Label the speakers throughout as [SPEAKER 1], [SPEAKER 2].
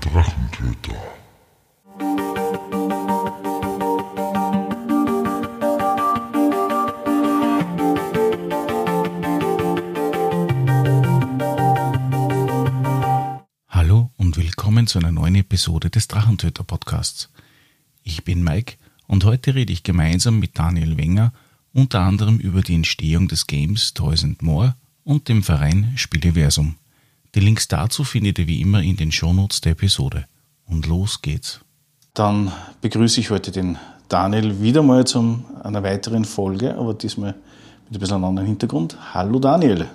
[SPEAKER 1] Drachentöter.
[SPEAKER 2] Hallo und willkommen zu einer neuen Episode des Drachentöter Podcasts. Ich bin Mike und heute rede ich gemeinsam mit Daniel Wenger unter anderem über die Entstehung des Games Toys and More und dem Verein Spieleversum. Die Links dazu findet ihr wie immer in den Shownotes der Episode. Und los geht's. Dann begrüße ich heute den Daniel wieder mal zu einer weiteren Folge, aber diesmal mit ein bisschen einem anderen Hintergrund. Hallo Daniel.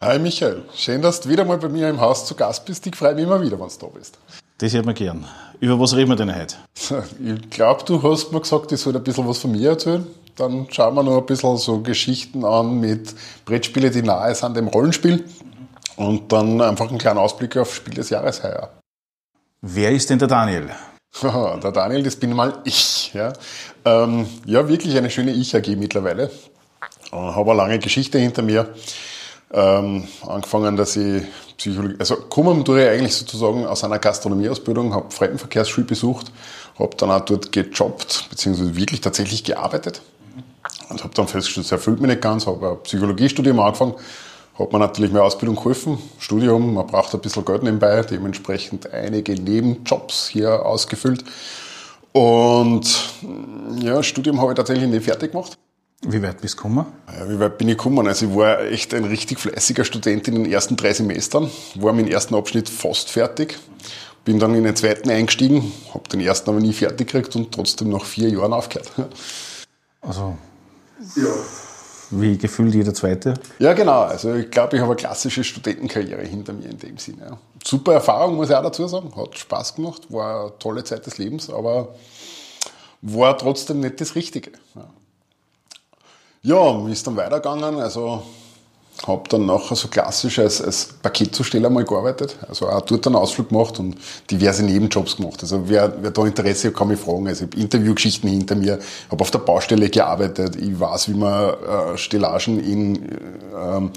[SPEAKER 3] Hi Michael, schön, dass du wieder mal bei mir im Haus zu Gast bist. Ich freue mich immer wieder, wenn du da bist.
[SPEAKER 2] Das hört man gern. Über was reden wir denn heute?
[SPEAKER 3] Ich glaube, du hast mir gesagt, ich soll ein bisschen was von mir erzählen. Dann schauen wir noch ein bisschen so Geschichten an mit Brettspielen, die nahe sind dem Rollenspiel. Und dann einfach einen kleinen Ausblick auf Spiel des Jahres heuer.
[SPEAKER 2] Wer ist denn der Daniel?
[SPEAKER 3] der Daniel, das bin mal ich. Ja, ähm, ja wirklich eine schöne Ich-AG mittlerweile. Äh, habe eine lange Geschichte hinter mir. Ähm, angefangen, dass ich Psychologie, also kommen tue ich eigentlich sozusagen aus einer Gastronomieausbildung, habe Fremdenverkehrsschule besucht, habe dann auch dort gejobbt, beziehungsweise wirklich tatsächlich gearbeitet und habe dann festgestellt, es erfüllt mich nicht ganz, habe ein Psychologiestudium angefangen, hat mir natürlich mehr Ausbildung geholfen, Studium, man braucht ein bisschen Geld nebenbei, dementsprechend einige Nebenjobs hier ausgefüllt und ja, Studium habe ich tatsächlich nicht fertig gemacht.
[SPEAKER 2] Wie weit bist du gekommen?
[SPEAKER 3] Ja, wie weit bin ich gekommen? Also ich war echt ein richtig fleißiger Student in den ersten drei Semestern, war mit dem ersten Abschnitt fast fertig, bin dann in den zweiten eingestiegen, habe den ersten aber nie fertig gekriegt und trotzdem nach vier Jahren aufgehört.
[SPEAKER 2] Also, ja. Wie gefühlt jeder zweite?
[SPEAKER 3] Ja, genau. Also ich glaube, ich habe eine klassische Studentenkarriere hinter mir in dem Sinne. Super Erfahrung, muss ich auch dazu sagen. Hat Spaß gemacht, war eine tolle Zeit des Lebens, aber war trotzdem nicht das Richtige. Ja. Ja, wie ist dann weitergegangen? Also habe dann nachher so klassisch als, als Paketzusteller mal gearbeitet, also auch dort einen Ausflug gemacht und diverse Nebenjobs gemacht. Also wer, wer da Interesse hat, kann mich fragen. Also ich habe Interviewgeschichten hinter mir, habe auf der Baustelle gearbeitet, ich weiß, wie man äh, Stellagen in, äh,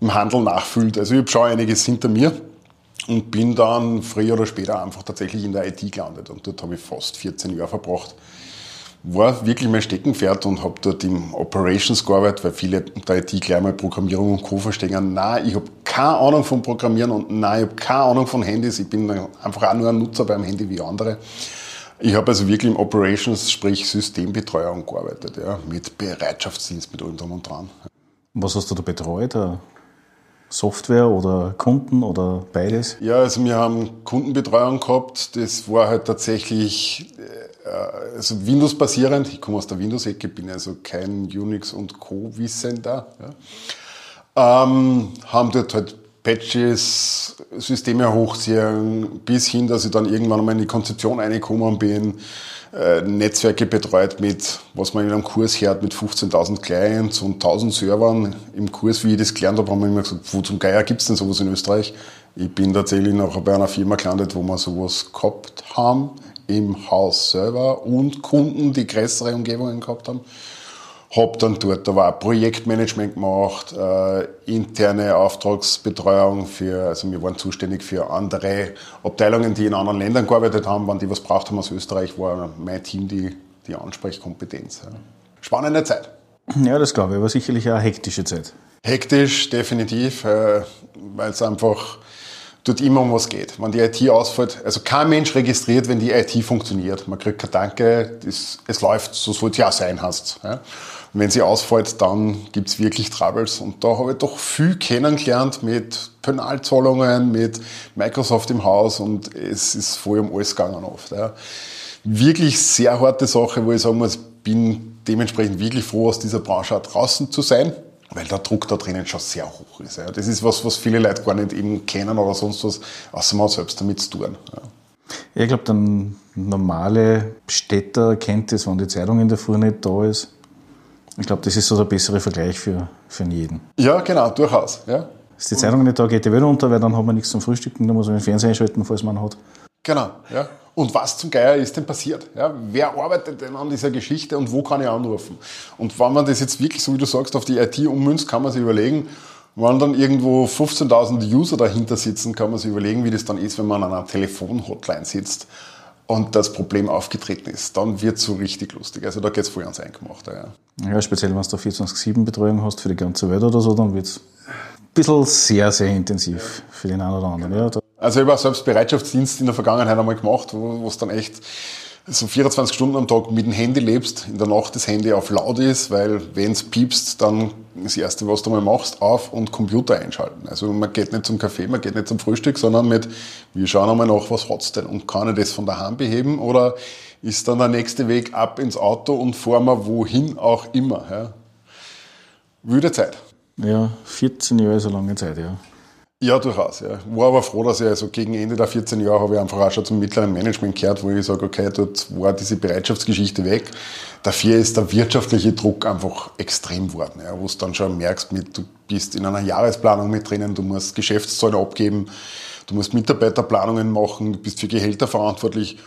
[SPEAKER 3] im Handel nachfüllt. Also ich habe schon einiges hinter mir und bin dann früher oder später einfach tatsächlich in der IT gelandet und dort habe ich fast 14 Jahre verbracht war wirklich mein Steckenpferd und habe dort im Operations gearbeitet, weil viele unter IT gleich mal Programmierung und Co. verstehen. Nein, ich habe keine Ahnung von Programmieren und nein, ich habe keine Ahnung von Handys. Ich bin einfach auch nur ein Nutzer beim Handy wie andere. Ich habe also wirklich im Operations, sprich Systembetreuung gearbeitet, ja, mit Bereitschaftsdienst, mit allem drum und dran.
[SPEAKER 2] Was hast du da betreut? Software oder Kunden oder beides?
[SPEAKER 3] Ja, also wir haben Kundenbetreuung gehabt. Das war halt tatsächlich äh, also Windows-basierend. Ich komme aus der Windows-Ecke, bin also kein Unix- und Co-Wissender. Ja. Ähm, haben dort halt Patches, Systeme hochziehen, bis hin, dass ich dann irgendwann einmal in die Konzeption reingekommen bin, äh, Netzwerke betreut mit, was man in einem Kurs hört, mit 15.000 Clients und 1.000 Servern. Im Kurs, wie ich das gelernt habe, haben wir immer gesagt, wo zum Geier gibt's denn sowas in Österreich? Ich bin tatsächlich noch bei einer Firma gelandet, wo wir sowas gehabt haben im Haus selber und Kunden, die größere Umgebungen gehabt haben. Hab dann dort aber auch Projektmanagement gemacht, äh, interne Auftragsbetreuung für, also wir waren zuständig für andere Abteilungen, die in anderen Ländern gearbeitet haben. Wenn die was braucht haben aus Österreich, war mein Team die, die Ansprechkompetenz. Ja. Spannende Zeit.
[SPEAKER 2] Ja, das glaube ich, aber sicherlich eine hektische Zeit.
[SPEAKER 3] Hektisch, definitiv, äh, weil es einfach dort immer um was geht. Wenn die IT ausfällt, also kein Mensch registriert, wenn die IT funktioniert. Man kriegt kein Danke, das, es läuft, so soll es ja sein, hast. Ja. Und wenn sie ausfällt, dann gibt's wirklich Troubles. Und da habe ich doch viel kennengelernt mit Penalzahlungen, mit Microsoft im Haus und es ist voll um alles gegangen oft. Ja. Wirklich sehr harte Sache, wo ich sagen muss, bin dementsprechend wirklich froh, aus dieser Branche auch draußen zu sein weil der Druck da drinnen schon sehr hoch ist. Ja. Das ist was, was viele Leute gar nicht eben kennen oder sonst was, außer man selbst damit zu tun. Ja.
[SPEAKER 2] Ja, ich glaube, der normale Städter kennt das, wenn die Zeitung in der Früh nicht da ist. Ich glaube, das ist so der bessere Vergleich für, für jeden.
[SPEAKER 3] Ja, genau, durchaus. Ja.
[SPEAKER 2] Ist die Zeitung nicht da, geht die Welt unter, weil dann hat man nichts zum Frühstücken, dann muss man den Fernseher einschalten, falls man hat.
[SPEAKER 3] Genau, ja. Und was zum Geier ist denn passiert? Ja, wer arbeitet denn an dieser Geschichte und wo kann ich anrufen? Und wenn man das jetzt wirklich, so wie du sagst, auf die IT ummünzt, kann man sich überlegen, Wenn dann irgendwo 15.000 User dahinter sitzen, kann man sich überlegen, wie das dann ist, wenn man an einer Telefon-Hotline sitzt und das Problem aufgetreten ist. Dann wird es so richtig lustig. Also da geht es voll ans Eingemachte.
[SPEAKER 2] Ja. ja, speziell wenn du 24-7-Betreuung hast für die ganze Welt oder so, dann wird es bisschen sehr, sehr intensiv für den einen oder anderen. Ja,
[SPEAKER 3] also ich habe selbst Bereitschaftsdienst in der Vergangenheit einmal gemacht, wo es dann echt so 24 Stunden am Tag mit dem Handy lebst, in der Nacht das Handy auf laut ist, weil wenn es piepst, dann das Erste, was du mal machst, auf und Computer einschalten. Also man geht nicht zum Kaffee, man geht nicht zum Frühstück, sondern mit, wir schauen einmal nach, was hat's denn und kann ich das von daheim beheben oder ist dann der nächste Weg ab ins Auto und fahren wir wohin auch immer. Ja. Wüde Zeit.
[SPEAKER 2] Ja, 14 Jahre ist eine lange Zeit, ja.
[SPEAKER 3] Ja, durchaus. Ja. War aber froh, dass ich also gegen Ende der 14 Jahre habe ich einfach auch schon zum mittleren Management gehört, wo ich sage, okay, dort war diese Bereitschaftsgeschichte weg. Dafür ist der wirtschaftliche Druck einfach extrem geworden, ja, wo du dann schon merkst, mit, du bist in einer Jahresplanung mit drinnen, du musst Geschäftszahlen abgeben, du musst Mitarbeiterplanungen machen, du bist für Gehälter verantwortlich.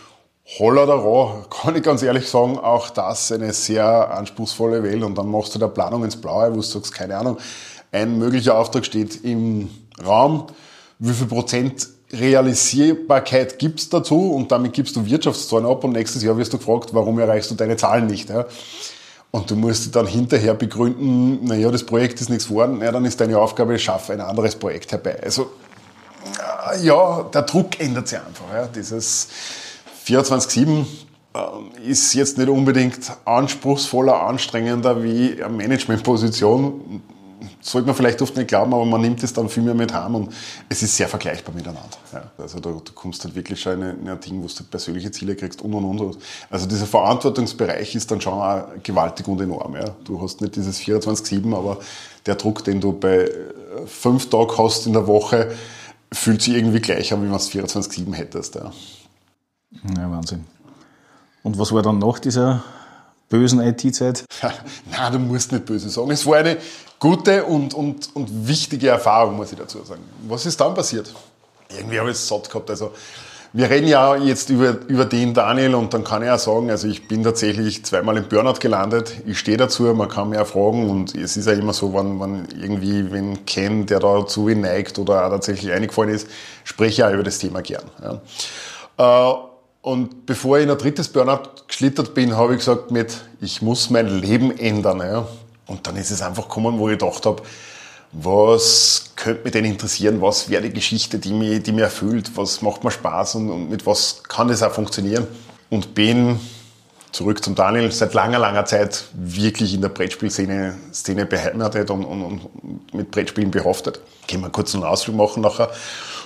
[SPEAKER 3] Holler da ra, kann ich ganz ehrlich sagen, auch das eine sehr anspruchsvolle Welt. Und dann machst du da Planung ins Blaue, wo du sagst, keine Ahnung, ein möglicher Auftrag steht im Raum, wie viel Prozent Realisierbarkeit gibt's dazu und damit gibst du Wirtschaftszahlen ab und nächstes Jahr wirst du gefragt, warum erreichst du deine Zahlen nicht. Ja? Und du musst dann hinterher begründen, naja, das Projekt ist nichts geworden, ja, dann ist deine Aufgabe, schaffe ein anderes Projekt herbei. Also ja, der Druck ändert sich einfach. Ja? Dieses 24-7 äh, ist jetzt nicht unbedingt anspruchsvoller, anstrengender wie eine Managementposition sollte man vielleicht oft nicht glauben, aber man nimmt es dann viel mehr mit heim und es ist sehr vergleichbar miteinander. Ja, also da, du kommst halt wirklich schon in ein Ding, wo du persönliche Ziele kriegst und und und. Also dieser Verantwortungsbereich ist dann schon auch gewaltig und enorm. Ja. Du hast nicht dieses 24-7, aber der Druck, den du bei äh, fünf Tagen hast in der Woche, fühlt sich irgendwie gleich an, wie man es 24-7 hättest. Ja.
[SPEAKER 2] Ja, Wahnsinn. Und was war dann nach dieser bösen IT-Zeit?
[SPEAKER 3] Nein, du musst nicht böse sagen. Es war eine gute und, und, und wichtige Erfahrung, muss ich dazu sagen. Was ist dann passiert? Irgendwie habe ich es satt gehabt. Also, wir reden ja jetzt über, über den Daniel und dann kann ich ja sagen, also ich bin tatsächlich zweimal im Burnout gelandet. Ich stehe dazu, man kann mich ja fragen und es ist ja immer so, wenn man irgendwie wen kennt, der dazu neigt oder auch tatsächlich eingefallen ist, spreche ich ja über das Thema gern. Ja. Äh, und bevor ich in ein drittes Burnout geschlittert bin, habe ich gesagt mit, ich muss mein Leben ändern. Ja. Und dann ist es einfach gekommen, wo ich gedacht habe, was könnte mich denn interessieren, was wäre die Geschichte, die mich, die mich erfüllt, was macht mir Spaß und, und mit was kann das auch funktionieren. Und bin zurück zum Daniel, seit langer, langer Zeit wirklich in der Brettspielszene Szene beheimatet und, und, und mit Brettspielen behaftet. Können wir kurz einen Ausflug machen nachher.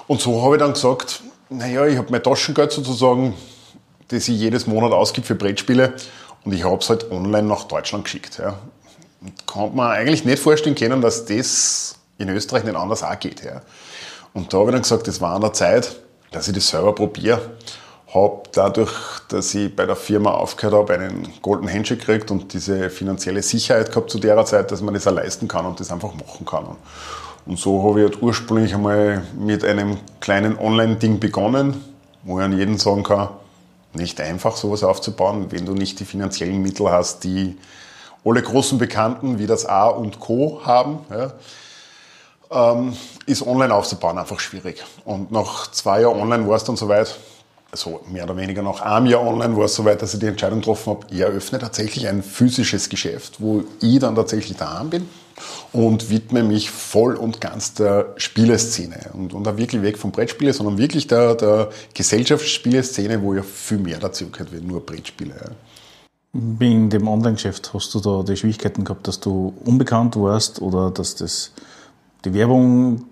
[SPEAKER 3] Und so habe ich dann gesagt, naja, ich habe mein Taschengeld sozusagen, das ich jedes Monat ausgib für Brettspiele und ich habe es halt online nach Deutschland geschickt. Ja. Und kann man eigentlich nicht vorstellen können, dass das in Österreich nicht anders auch geht. Ja. Und da habe ich dann gesagt, es war an der Zeit, dass ich das selber probiere. Habe dadurch, dass ich bei der Firma aufgehört habe, einen Golden Handshake gekriegt und diese finanzielle Sicherheit gehabt zu der Zeit, dass man das auch leisten kann und das einfach machen kann. Und so habe ich halt ursprünglich einmal mit einem kleinen Online-Ding begonnen, wo ich an jeden sagen kann, nicht einfach sowas aufzubauen, wenn du nicht die finanziellen Mittel hast, die alle großen Bekannten wie das A und Co. haben. Ja, ähm, ist online aufzubauen einfach schwierig. Und nach zwei Jahren online war es dann soweit, also mehr oder weniger nach einem Jahr online war es soweit, dass ich die Entscheidung getroffen habe, ich eröffne tatsächlich ein physisches Geschäft, wo ich dann tatsächlich daheim bin und widme mich voll und ganz der Spieleszene. Und, und da wirklich weg vom Brettspiele, sondern wirklich der, der Gesellschaftsspieleszene, wo ja viel mehr dazu gehört wie nur Brettspiele.
[SPEAKER 2] In dem Online-Geschäft hast du da die Schwierigkeiten gehabt, dass du unbekannt warst oder dass das die Werbung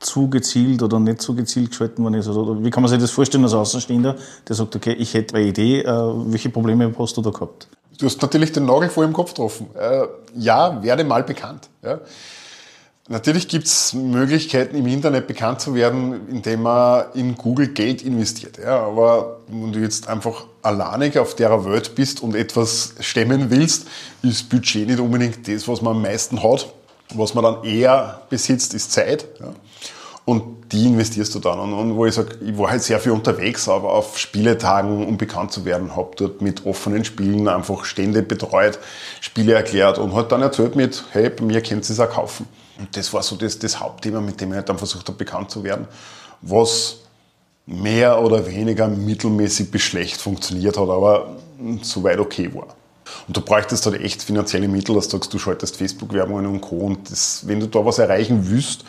[SPEAKER 2] zu gezielt oder nicht zu gezielt geschalten worden ist? Oder wie kann man sich das vorstellen als Außenstehender, der sagt, okay, ich hätte eine Idee, äh, welche Probleme hast du da gehabt?
[SPEAKER 3] Du hast natürlich den Nagel vor im Kopf getroffen. Äh, ja, werde mal bekannt. Ja. Natürlich gibt es Möglichkeiten, im Internet bekannt zu werden, indem man in Google Geld investiert. Ja, aber wenn du jetzt einfach alleinig auf der Welt bist und etwas stemmen willst, ist Budget nicht unbedingt das, was man am meisten hat. Was man dann eher besitzt, ist Zeit. Ja. Und die investierst du dann. Und, wo ich sage, ich war halt sehr viel unterwegs, aber auf Spieletagen, um bekannt zu werden, habe dort mit offenen Spielen einfach Stände betreut, Spiele erklärt und halt dann erzählt mit, hey, bei mir könnt ihr es auch kaufen. Und das war so das, das Hauptthema, mit dem ich halt dann versucht habe, bekannt zu werden, was mehr oder weniger mittelmäßig bis schlecht funktioniert hat, aber soweit okay war. Und du bräuchtest halt echt finanzielle Mittel, dass du sagst, du schaltest Facebook-Werbungen und Co. Und das, wenn du da was erreichen willst,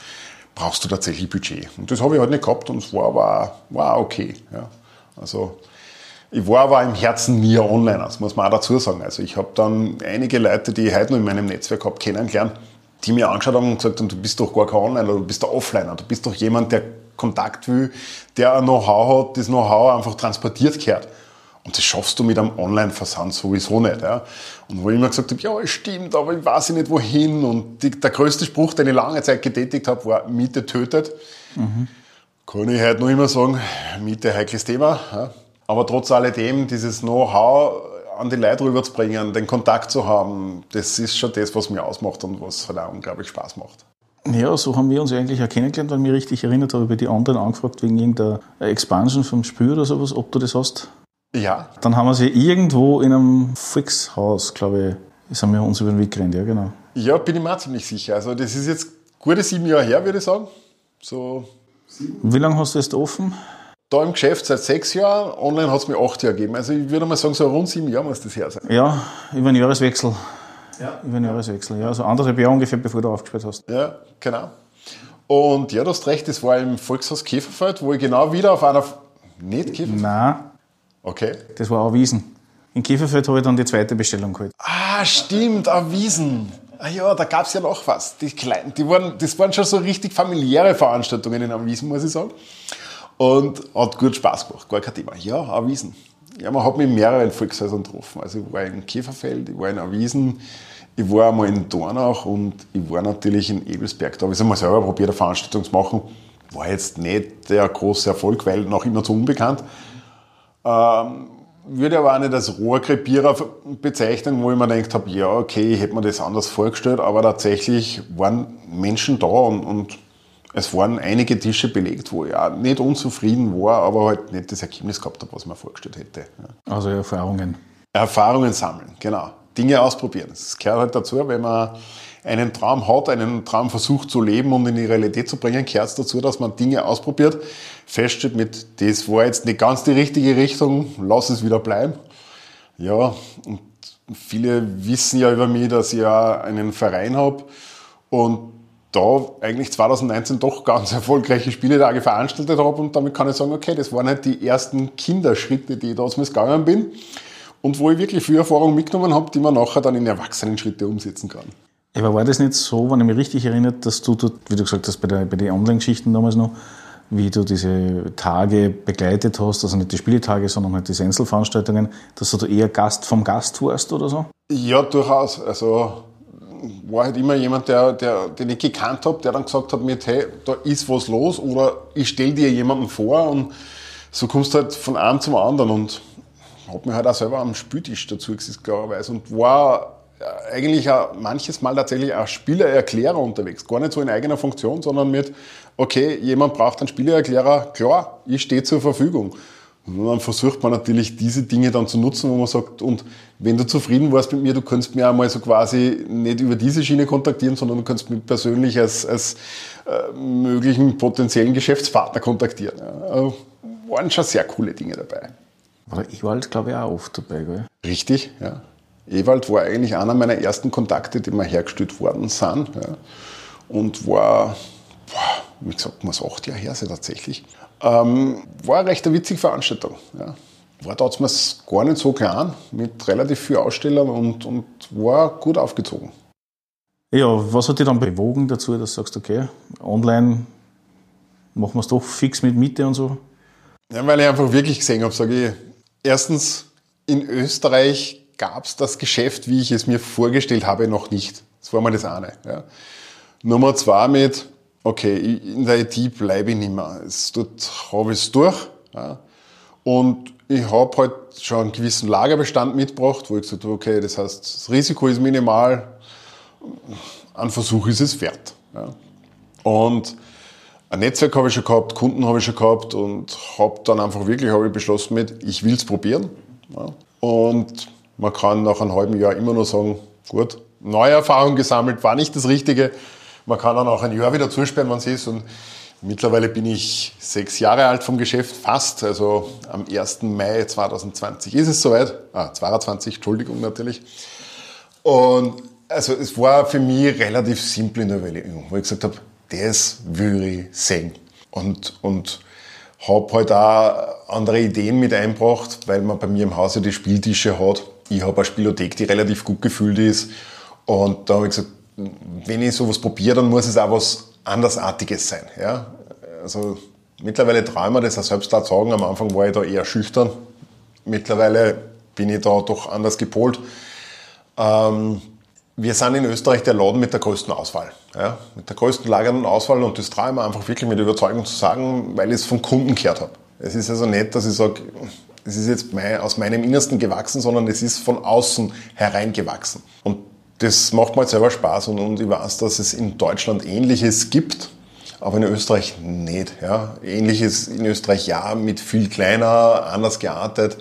[SPEAKER 3] brauchst du tatsächlich Budget. Und das habe ich halt nicht gehabt und es war aber war okay. Ja. Also ich war aber im Herzen nie online, das muss man auch dazu sagen. Also ich habe dann einige Leute, die ich heute noch in meinem Netzwerk habe, kennengelernt, die mir angeschaut haben und gesagt haben, du bist doch gar kein Online, du bist der Offliner, du bist doch jemand, der Kontakt will, der ein Know-how hat, das Know-how einfach transportiert gehört. Und das schaffst du mit einem Online-Versand sowieso nicht. Ja. Und wo ich immer gesagt habe, ja, stimmt, aber ich weiß nicht wohin. Und die, der größte Spruch, den ich lange Zeit getätigt habe, war, Miete tötet. Mhm. Kann ich heute noch immer sagen, Miete heikles Thema. Ja. Aber trotz alledem, dieses Know-how an die Leute rüberzubringen, den Kontakt zu haben, das ist schon das, was mir ausmacht und was halt auch unglaublich Spaß macht.
[SPEAKER 2] Ja, so haben wir uns eigentlich auch kennengelernt, weil ich mich richtig erinnert habe, über die anderen angefragt wegen irgendeiner Expansion vom Spiel oder sowas, ob du das hast.
[SPEAKER 3] Ja.
[SPEAKER 2] Dann haben wir sie irgendwo in einem Fixhaus, glaube ich, sind wir uns über den Weg gerannt, ja genau.
[SPEAKER 3] Ja, bin ich mir ziemlich sicher. Also das ist jetzt gute sieben Jahre her, würde ich sagen. So
[SPEAKER 2] Wie lange hast du jetzt offen?
[SPEAKER 3] Da im Geschäft seit sechs Jahren, online hat es mir acht Jahre gegeben. Also ich würde mal sagen, so rund sieben Jahre muss das her sein.
[SPEAKER 2] Ja, über den Jahreswechsel. Ja. Über den Jahreswechsel, ja. Also anderthalb Jahre ungefähr, bevor du aufgespielt hast.
[SPEAKER 3] Ja, genau. Und ja, du hast recht, das war im Volkshaus Käferfeld, wo ich genau wieder auf einer... Nicht
[SPEAKER 2] Käferfeld? Nein,
[SPEAKER 3] Okay.
[SPEAKER 2] Das war auch Wiesen. In Kieferfeld habe ich dann die zweite Bestellung geholt.
[SPEAKER 3] Ah, stimmt, auch Wiesen. Ah ja, da gab es ja noch was. Die kleinen, die waren, das waren schon so richtig familiäre Veranstaltungen in Wiesen, muss ich sagen. Und hat gut Spaß gemacht, gar kein Thema. Ja, Wiesen. Ja, man hat mich in mehreren Volkshäusern getroffen. Also ich war in Käferfeld, ich war in Wiesen, ich war einmal in Dornach und ich war natürlich in Ebelsberg. Da habe ich es einmal selber probiert, eine Veranstaltung zu machen. War jetzt nicht der große Erfolg, weil noch immer zu unbekannt. Ähm, würde aber auch nicht als Rohrkrepierer bezeichnen, wo ich mir gedacht habe, ja, okay, ich hätte mir das anders vorgestellt, aber tatsächlich waren Menschen da und, und es waren einige Tische belegt, wo ich auch nicht unzufrieden war, aber halt nicht das Ergebnis gehabt habe, was man vorgestellt hätte.
[SPEAKER 2] Also Erfahrungen.
[SPEAKER 3] Erfahrungen sammeln, genau. Dinge ausprobieren. Das gehört halt dazu, wenn man einen Traum hat, einen Traum versucht zu leben und in die Realität zu bringen, gehört es dazu, dass man Dinge ausprobiert, feststellt mit, das war jetzt nicht ganz die richtige Richtung, lass es wieder bleiben. Ja, und viele wissen ja über mich, dass ich ja einen Verein habe und da eigentlich 2019 doch ganz erfolgreiche Spieletage veranstaltet habe und damit kann ich sagen, okay, das waren halt die ersten Kinderschritte, die ich damals gegangen bin und wo ich wirklich viel Erfahrung mitgenommen habe, die man nachher dann in Erwachsenenschritte umsetzen kann.
[SPEAKER 2] Aber war das nicht so, wenn ich mich richtig erinnere, dass du dort, wie du gesagt hast, bei, der, bei den Online-Geschichten damals noch, wie du diese Tage begleitet hast, also nicht die Spieltage, sondern halt die Einzelveranstaltungen, dass du eher Gast vom Gast warst oder so?
[SPEAKER 3] Ja, durchaus. Also war halt immer jemand, der, der, den ich gekannt habe, der dann gesagt hat mit, hey, da ist was los oder ich stelle dir jemanden vor und so kommst du halt von einem zum anderen und habe mich halt auch selber am Spieltisch dazu gesetzt, klarerweise, und war eigentlich auch manches Mal tatsächlich als Spielererklärer unterwegs. Gar nicht so in eigener Funktion, sondern mit, okay, jemand braucht einen Spielererklärer, klar, ich stehe zur Verfügung. Und dann versucht man natürlich diese Dinge dann zu nutzen, wo man sagt, und wenn du zufrieden warst mit mir, du kannst mir einmal so quasi nicht über diese Schiene kontaktieren, sondern du kannst mich persönlich als, als äh, möglichen potenziellen Geschäftspartner kontaktieren. Ja. Äh, waren schon sehr coole Dinge dabei.
[SPEAKER 2] War halt, glaube ich, auch oft dabei, gell?
[SPEAKER 3] Richtig, ja. Ewald war eigentlich einer meiner ersten Kontakte, die mir hergestellt worden sind. Ja. Und war, boah, wie gesagt, muss acht Jahre her sein tatsächlich. Ähm, war eine recht witzige Veranstaltung. Ja. War damals gar nicht so klein, mit relativ vielen Ausstellern und, und war gut aufgezogen.
[SPEAKER 2] Ja, was hat dich dann bewogen dazu, dass du sagst, okay, online machen wir es doch fix mit Miete und so?
[SPEAKER 3] Ja, weil ich einfach wirklich gesehen habe, sage ich, erstens, in Österreich gab es das Geschäft, wie ich es mir vorgestellt habe, noch nicht. Das war mal das eine. Ja. Nummer zwei mit, okay, in der IT bleibe ich nicht mehr. dort habe ich es durch. Ja. Und ich habe halt schon einen gewissen Lagerbestand mitgebracht, wo ich gesagt habe, okay, das heißt, das Risiko ist minimal, ein Versuch ist es wert. Ja. Und ein Netzwerk habe ich schon gehabt, Kunden habe ich schon gehabt und habe dann einfach wirklich habe ich beschlossen mit, ich will es probieren. Ja. Und man kann nach einem halben Jahr immer nur sagen, gut, neue Erfahrung gesammelt, war nicht das Richtige, Man kann dann auch ein Jahr wieder zusperren, wenn es ist. Und mittlerweile bin ich sechs Jahre alt vom Geschäft, fast. Also am 1. Mai 2020 ist es soweit. Ah, 22, Entschuldigung natürlich. Und also es war für mich relativ simpel in der Überlegung, wo ich gesagt habe, das will ich sehen. Und, und habe halt auch andere Ideen mit eingebracht, weil man bei mir im Hause die Spieltische hat. Ich habe eine Spielothek, die relativ gut gefüllt ist. Und da habe ich gesagt, wenn ich sowas probiere, dann muss es auch was Andersartiges sein. Ja? Also mittlerweile traue ich das auch selbst auch sagen. Am Anfang war ich da eher schüchtern. Mittlerweile bin ich da doch anders gepolt. Ähm, wir sind in Österreich der Laden mit der größten Auswahl. Ja, mit der größten lagernden Auswahl und das traue ich mir einfach wirklich mit Überzeugung zu sagen, weil ich es vom Kunden gehört habe. Es ist also nicht, dass ich sage, es ist jetzt aus meinem Innersten gewachsen, sondern es ist von außen hereingewachsen. Und das macht mir halt selber Spaß und, und ich weiß, dass es in Deutschland Ähnliches gibt, aber in Österreich nicht. Ja. Ähnliches in Österreich ja, mit viel kleiner, anders geartet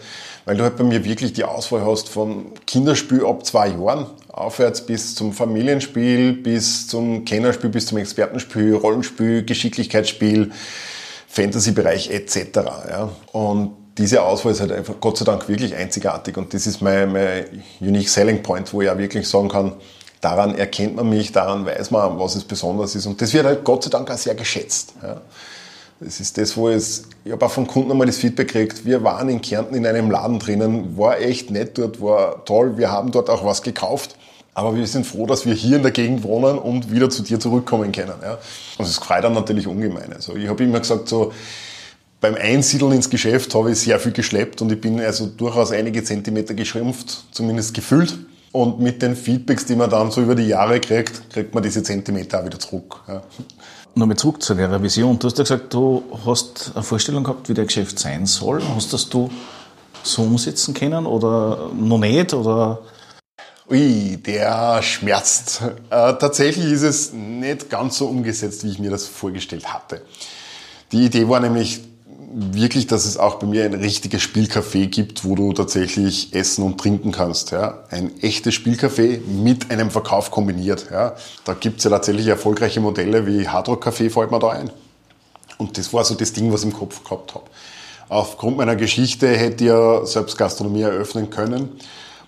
[SPEAKER 3] weil du halt bei mir wirklich die Auswahl hast von Kinderspiel ab zwei Jahren aufwärts bis zum Familienspiel, bis zum Kennerspiel, bis zum Expertenspiel, Rollenspiel, Geschicklichkeitsspiel, Fantasy-Bereich etc. Ja. Und diese Auswahl ist halt einfach Gott sei Dank wirklich einzigartig und das ist mein, mein unique selling point, wo ich auch wirklich sagen kann, daran erkennt man mich, daran weiß man, was es besonders ist und das wird halt Gott sei Dank auch sehr geschätzt. Ja. Das ist das, wo es, ich habe auch von Kunden einmal das Feedback gekriegt, wir waren in Kärnten in einem Laden drinnen, war echt nett dort, war toll, wir haben dort auch was gekauft. Aber wir sind froh, dass wir hier in der Gegend wohnen und wieder zu dir zurückkommen können. Ja. Und das freut dann natürlich ungemein. Also ich habe immer gesagt, so beim Einsiedeln ins Geschäft habe ich sehr viel geschleppt und ich bin also durchaus einige Zentimeter geschrumpft, zumindest gefühlt. Und mit den Feedbacks, die man dann so über die Jahre kriegt, kriegt man diese Zentimeter auch wieder zurück. Ja
[SPEAKER 2] nochmal zurück zu der Vision. Du hast ja gesagt, du hast eine Vorstellung gehabt, wie der Geschäft sein soll. Hast das du so umsetzen können oder noch nicht? Oder?
[SPEAKER 3] Ui, der schmerzt. Äh, tatsächlich ist es nicht ganz so umgesetzt, wie ich mir das vorgestellt hatte. Die Idee war nämlich wirklich, dass es auch bei mir ein richtiges Spielcafé gibt, wo du tatsächlich essen und trinken kannst. Ja? Ein echtes Spielcafé mit einem Verkauf kombiniert. Ja? Da gibt's ja tatsächlich erfolgreiche Modelle wie Hardrock Café, fällt mir da ein. Und das war so das Ding, was ich im Kopf gehabt habe. Aufgrund meiner Geschichte hätte ich ja selbst Gastronomie eröffnen können.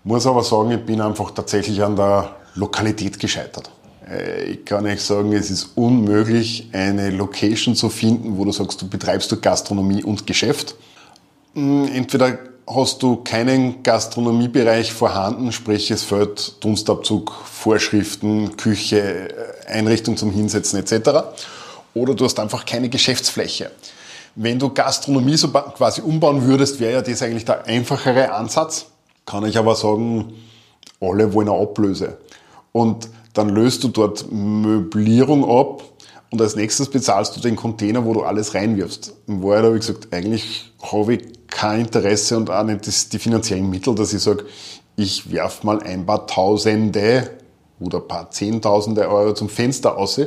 [SPEAKER 3] Muss aber sagen, ich bin einfach tatsächlich an der Lokalität gescheitert. Äh, ich kann euch sagen, es ist unmöglich, eine Location zu finden, wo du sagst, du betreibst du Gastronomie und Geschäft. Hm, entweder hast du keinen Gastronomiebereich vorhanden, sprich es fällt Dunstabzug, Vorschriften, Küche, äh, Einrichtung zum Hinsetzen etc. Oder du hast einfach keine Geschäftsfläche. Wenn du Gastronomie so quasi umbauen würdest, wäre ja das eigentlich der einfachere Ansatz. Kann ich aber sagen, alle wollen eine Ablöse. Und dann löst du dort Möblierung ab und als nächstes bezahlst du den Container, wo du alles reinwirfst. In Wahrheit habe ich gesagt, eigentlich habe ich kein Interesse und auch nicht das, die finanziellen Mittel, dass ich sage, ich werf mal ein paar Tausende oder ein paar Zehntausende Euro zum Fenster aus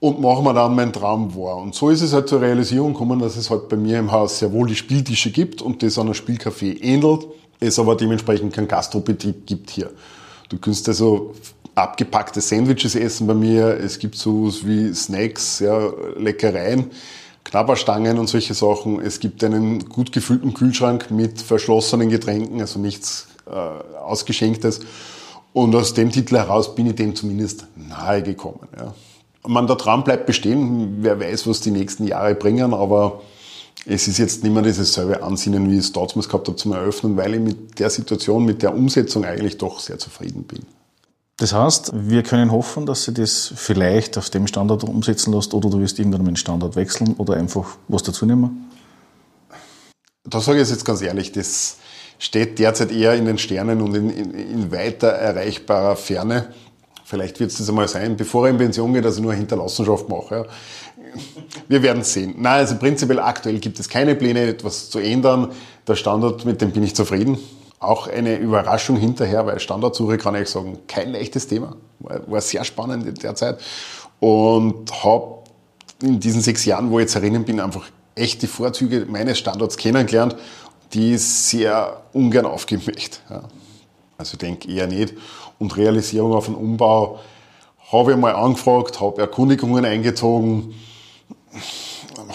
[SPEAKER 3] und mache mir dann meinen Traum wahr. Und so ist es halt zur Realisierung gekommen, dass es halt bei mir im Haus sehr wohl die Spieltische gibt und das an einem Spielcafé ähnelt, es aber dementsprechend keinen Gastrobetrieb gibt hier. Du kannst also abgepackte Sandwiches essen bei mir. Es gibt so wie Snacks, ja, Leckereien, Knabberstangen und solche Sachen. Es gibt einen gut gefüllten Kühlschrank mit verschlossenen Getränken, also nichts äh, Ausgeschenktes. Und aus dem Titel heraus bin ich dem zumindest nahe gekommen. Ja. Man, der Traum bleibt bestehen. Wer weiß, was die nächsten Jahre bringen, aber es ist jetzt nicht mehr dieses selbe Ansinnen, wie ich es damals gehabt habe zum Eröffnen, weil ich mit der Situation, mit der Umsetzung eigentlich doch sehr zufrieden bin.
[SPEAKER 2] Das heißt, wir können hoffen, dass sie das vielleicht auf dem Standard umsetzen lässt oder du wirst irgendwann den Standard wechseln oder einfach was dazu nehmen?
[SPEAKER 3] Da sage ich jetzt ganz ehrlich, das steht derzeit eher in den Sternen und in, in, in weiter erreichbarer Ferne. Vielleicht wird es das einmal sein, bevor er in Pension geht, dass ich nur eine Hinterlassenschaft mache. Ja. Wir werden sehen. Nein, also prinzipiell aktuell gibt es keine Pläne, etwas zu ändern. Der Standard, mit dem bin ich zufrieden auch eine Überraschung hinterher, weil Standardsuche kann ich sagen, kein leichtes Thema. War, war sehr spannend in der Zeit. Und habe in diesen sechs Jahren, wo ich jetzt erinnern bin, einfach echt die Vorzüge meines Standorts kennengelernt, die sehr ungern aufgeben möchte. Ja. Also ich denke eher nicht. Und Realisierung auf einen Umbau habe ich mal angefragt, habe Erkundigungen eingezogen,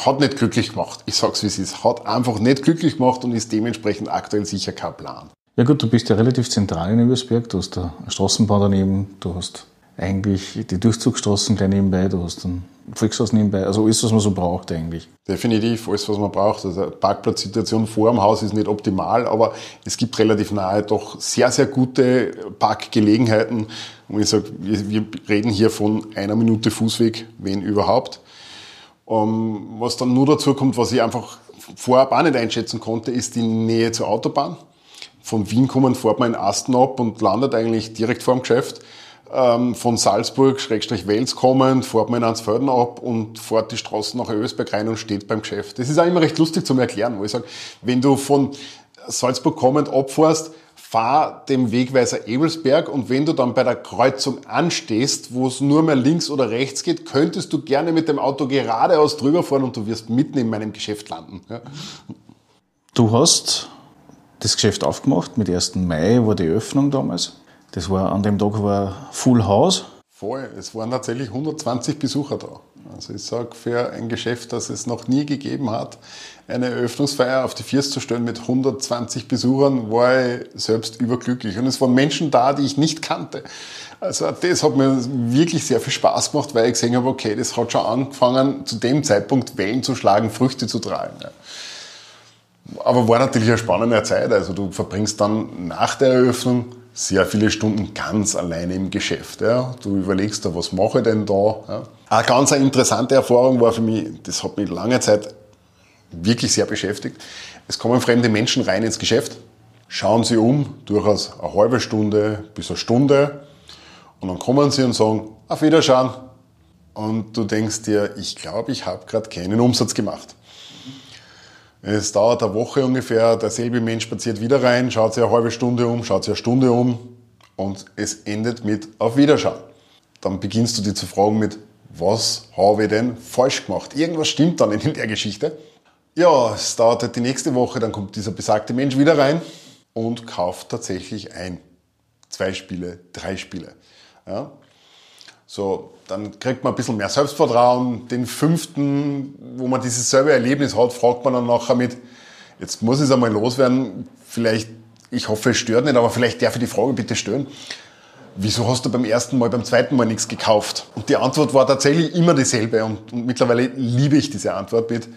[SPEAKER 3] hat nicht glücklich gemacht. Ich sag's wie es ist. Hat einfach nicht glücklich gemacht und ist dementsprechend aktuell sicher kein Plan.
[SPEAKER 2] Ja gut, du bist ja relativ zentral in Übersberg. Du hast eine Straßenbahn daneben, du hast eigentlich die Durchzugsstraßen gleich nebenbei, du hast dann Volkshaus nebenbei, also alles, was man so braucht eigentlich.
[SPEAKER 3] Definitiv, alles, was man braucht. Also Parkplatzsituation vor dem Haus ist nicht optimal, aber es gibt relativ nahe doch sehr, sehr gute Parkgelegenheiten. Und ich sage, wir reden hier von einer Minute Fußweg, wenn überhaupt. Ähm, was dann nur dazu kommt, was ich einfach vorab auch nicht einschätzen konnte, ist die Nähe zur Autobahn. Von Wien kommen, fährt man in Asten ab und landet eigentlich direkt vor dem Geschäft. Ähm, von Salzburg, Schrägstrich Wels kommend, fährt man in Ansfelden ab und fährt die Straße nach Ösberg rein und steht beim Geschäft. Das ist auch immer recht lustig zum Erklären, wo ich sage, wenn du von Salzburg kommend abfährst, fahr dem Wegweiser Ebelsberg und wenn du dann bei der Kreuzung anstehst, wo es nur mehr links oder rechts geht, könntest du gerne mit dem Auto geradeaus drüber fahren und du wirst mitten in meinem Geschäft landen. Ja.
[SPEAKER 2] Du hast das Geschäft aufgemacht, mit 1. Mai war die Öffnung damals. Das war, an dem Tag war Full House.
[SPEAKER 3] Voll, es waren tatsächlich 120 Besucher da. Also ich sage, für ein Geschäft, das es noch nie gegeben hat, eine Eröffnungsfeier auf die First zu stellen mit 120 Besuchern, war ich selbst überglücklich. Und es waren Menschen da, die ich nicht kannte. Also das hat mir wirklich sehr viel Spaß gemacht, weil ich gesehen habe, okay, das hat schon angefangen, zu dem Zeitpunkt Wellen zu schlagen, Früchte zu tragen. Aber war natürlich eine spannende Zeit. Also du verbringst dann nach der Eröffnung sehr viele Stunden ganz alleine im Geschäft. Du überlegst da, was mache ich denn da? Eine ganz interessante Erfahrung war für mich, das hat mich lange Zeit wirklich sehr beschäftigt. Es kommen fremde Menschen rein ins Geschäft, schauen sie um, durchaus eine halbe Stunde bis eine Stunde und dann kommen sie und sagen, auf Wiederschauen. Und du denkst dir, ich glaube, ich habe gerade keinen Umsatz gemacht. Es dauert eine Woche ungefähr, derselbe Mensch spaziert wieder rein, schaut sich eine halbe Stunde um, schaut sich eine Stunde um und es endet mit Auf Wiederschauen. Dann beginnst du dich zu fragen mit, was habe ich denn falsch gemacht? Irgendwas stimmt dann in der Geschichte. Ja, es dauert halt die nächste Woche, dann kommt dieser besagte Mensch wieder rein und kauft tatsächlich ein. Zwei Spiele, drei Spiele. Ja. So, dann kriegt man ein bisschen mehr Selbstvertrauen. Den fünften, wo man dieses selbe Erlebnis hat, fragt man dann nachher mit, jetzt muss es einmal loswerden, vielleicht, ich hoffe, es stört nicht, aber vielleicht darf ich die Frage bitte stören. Wieso hast du beim ersten Mal, beim zweiten Mal nichts gekauft? Und die Antwort war tatsächlich immer dieselbe und, und mittlerweile liebe ich diese Antwort mit,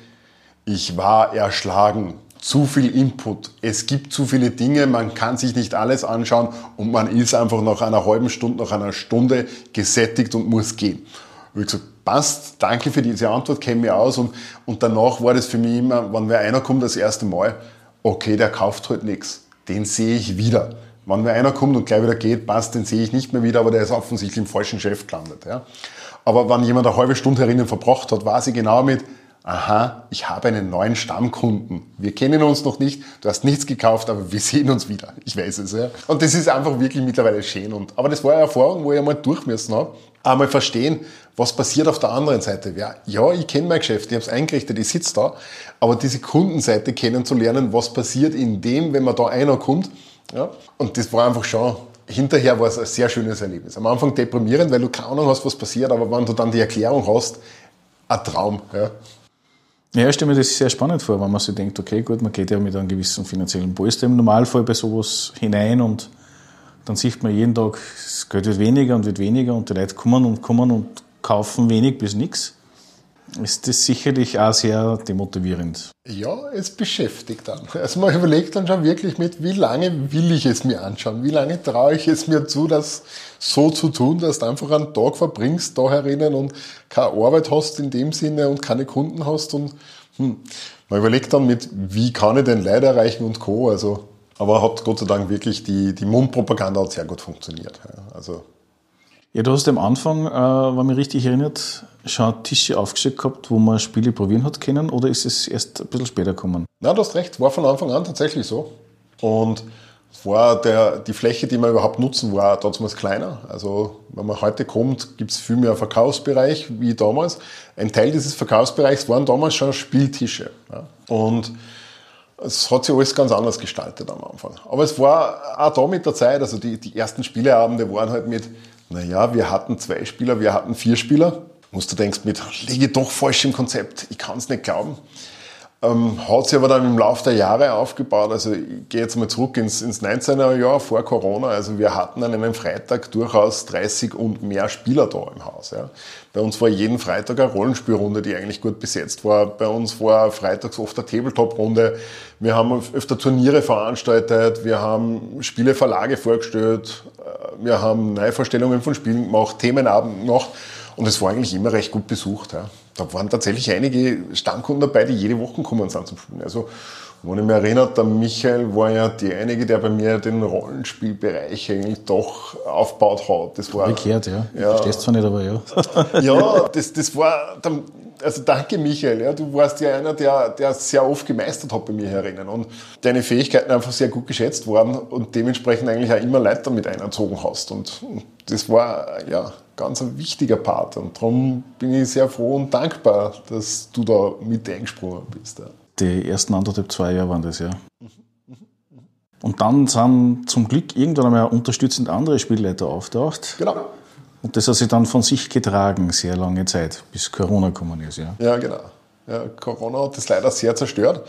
[SPEAKER 3] ich war erschlagen zu viel Input. Es gibt zu viele Dinge, man kann sich nicht alles anschauen und man ist einfach nach einer halben Stunde, nach einer Stunde gesättigt und muss gehen. Und ich gesagt, passt, danke für diese Antwort, kenne mich aus. Und, und danach war das für mich immer, wenn wer einer kommt das erste Mal, okay, der kauft halt nichts. Den sehe ich wieder. Wenn wer einer kommt und gleich wieder geht, passt, den sehe ich nicht mehr wieder, aber der ist offensichtlich im falschen Chef gelandet. Ja. Aber wenn jemand eine halbe Stunde herinnen verbracht hat, weiß ich genau mit, aha, ich habe einen neuen Stammkunden. Wir kennen uns noch nicht, du hast nichts gekauft, aber wir sehen uns wieder. Ich weiß es, ja. Und das ist einfach wirklich mittlerweile schön. Und, aber das war eine Erfahrung, wo ich einmal durch müssen habe. Einmal verstehen, was passiert auf der anderen Seite. Ja, ja ich kenne mein Geschäft, ich habe es eingerichtet, ich sitze da. Aber diese Kundenseite kennenzulernen, was passiert in dem, wenn man da einer kommt. Ja. Und das war einfach schon hinterher war es ein sehr schönes Erlebnis. Am Anfang deprimierend, weil du keine Ahnung hast, was passiert, aber wenn du dann die Erklärung hast, ein Traum. Ja.
[SPEAKER 2] Ja, ich stelle mir das sehr spannend vor, wenn man sich denkt, okay, gut, man geht ja mit einem gewissen finanziellen Polster im Normalfall bei sowas hinein und dann sieht man jeden Tag, das Geld wird weniger und wird weniger und die Leute kommen und kommen und kaufen wenig bis nichts ist das sicherlich auch sehr demotivierend.
[SPEAKER 3] Ja, es beschäftigt dann. Also man überlegt dann schon wirklich mit, wie lange will ich es mir anschauen? Wie lange traue ich es mir zu, das so zu tun, dass du einfach einen Tag verbringst da herinnen und keine Arbeit hast in dem Sinne und keine Kunden hast und hm, man überlegt dann mit, wie kann ich denn Leute erreichen und Co. Also, aber hat Gott sei Dank wirklich die, die Mundpropaganda hat sehr gut funktioniert. Also
[SPEAKER 2] ja, du hast am Anfang, äh, wenn mich richtig erinnert, schon Tische aufgestellt gehabt, wo man Spiele probieren hat können, oder ist es erst ein bisschen später gekommen?
[SPEAKER 3] Na, du hast recht, war von Anfang an tatsächlich so. Und war der, die Fläche, die wir überhaupt nutzen, war damals kleiner. Also wenn man heute kommt, gibt es viel mehr Verkaufsbereich wie damals. Ein Teil dieses Verkaufsbereichs waren damals schon Spieltische. Ja. Und Es hat sich alles ganz anders gestaltet am Anfang. Aber es war auch da mit der Zeit, also die, die ersten Spieleabende waren halt mit, naja, wir hatten zwei Spieler, wir hatten vier Spieler. Musst du denkst mit, liege doch falsch im Konzept, ich kann es nicht glauben. Ähm, hat sich aber dann im Laufe der Jahre aufgebaut. Also ich gehe jetzt mal zurück ins, ins 19er Jahr vor Corona. Also wir hatten an einem Freitag durchaus 30 und mehr Spieler da im Haus. Ja. Bei uns war jeden Freitag eine Rollenspielrunde, die eigentlich gut besetzt war. Bei uns war freitags oft eine Tabletop-Runde. Wir haben öfter Turniere veranstaltet. Wir haben Spieleverlage vorgestellt. Äh, wir haben Neuvorstellungen von Spielen gemacht, Themenabend gemacht. Und es war eigentlich immer recht gut besucht. Ja. Da waren tatsächlich einige Stammkunden dabei, die jede Woche kommen sind zum Spielen. Also, wenn ich mich erinnere, der Michael war ja derjenige, der bei mir den Rollenspielbereich eigentlich doch aufgebaut hat.
[SPEAKER 2] Das war. Umgekehrt, ja. ja. Verstehst zwar nicht, aber ja.
[SPEAKER 3] ja, das, das war, also danke Michael, ja, du warst ja einer, der, der sehr oft gemeistert hat bei mir herinnen und deine Fähigkeiten einfach sehr gut geschätzt worden und dementsprechend eigentlich auch immer Leute damit eingezogen hast und das war, ja, ganz ein wichtiger Part. Und darum bin ich sehr froh und dankbar, dass du da mit eingesprungen bist. Ja.
[SPEAKER 2] Die ersten anderthalb, zwei Jahre waren das, ja. Und dann sind zum Glück irgendwann einmal unterstützend andere Spielleiter auftaucht.
[SPEAKER 3] Genau.
[SPEAKER 2] Und das hat sich dann von sich getragen, sehr lange Zeit, bis Corona gekommen ist, ja.
[SPEAKER 3] Ja, genau. Ja, Corona hat das leider sehr zerstört.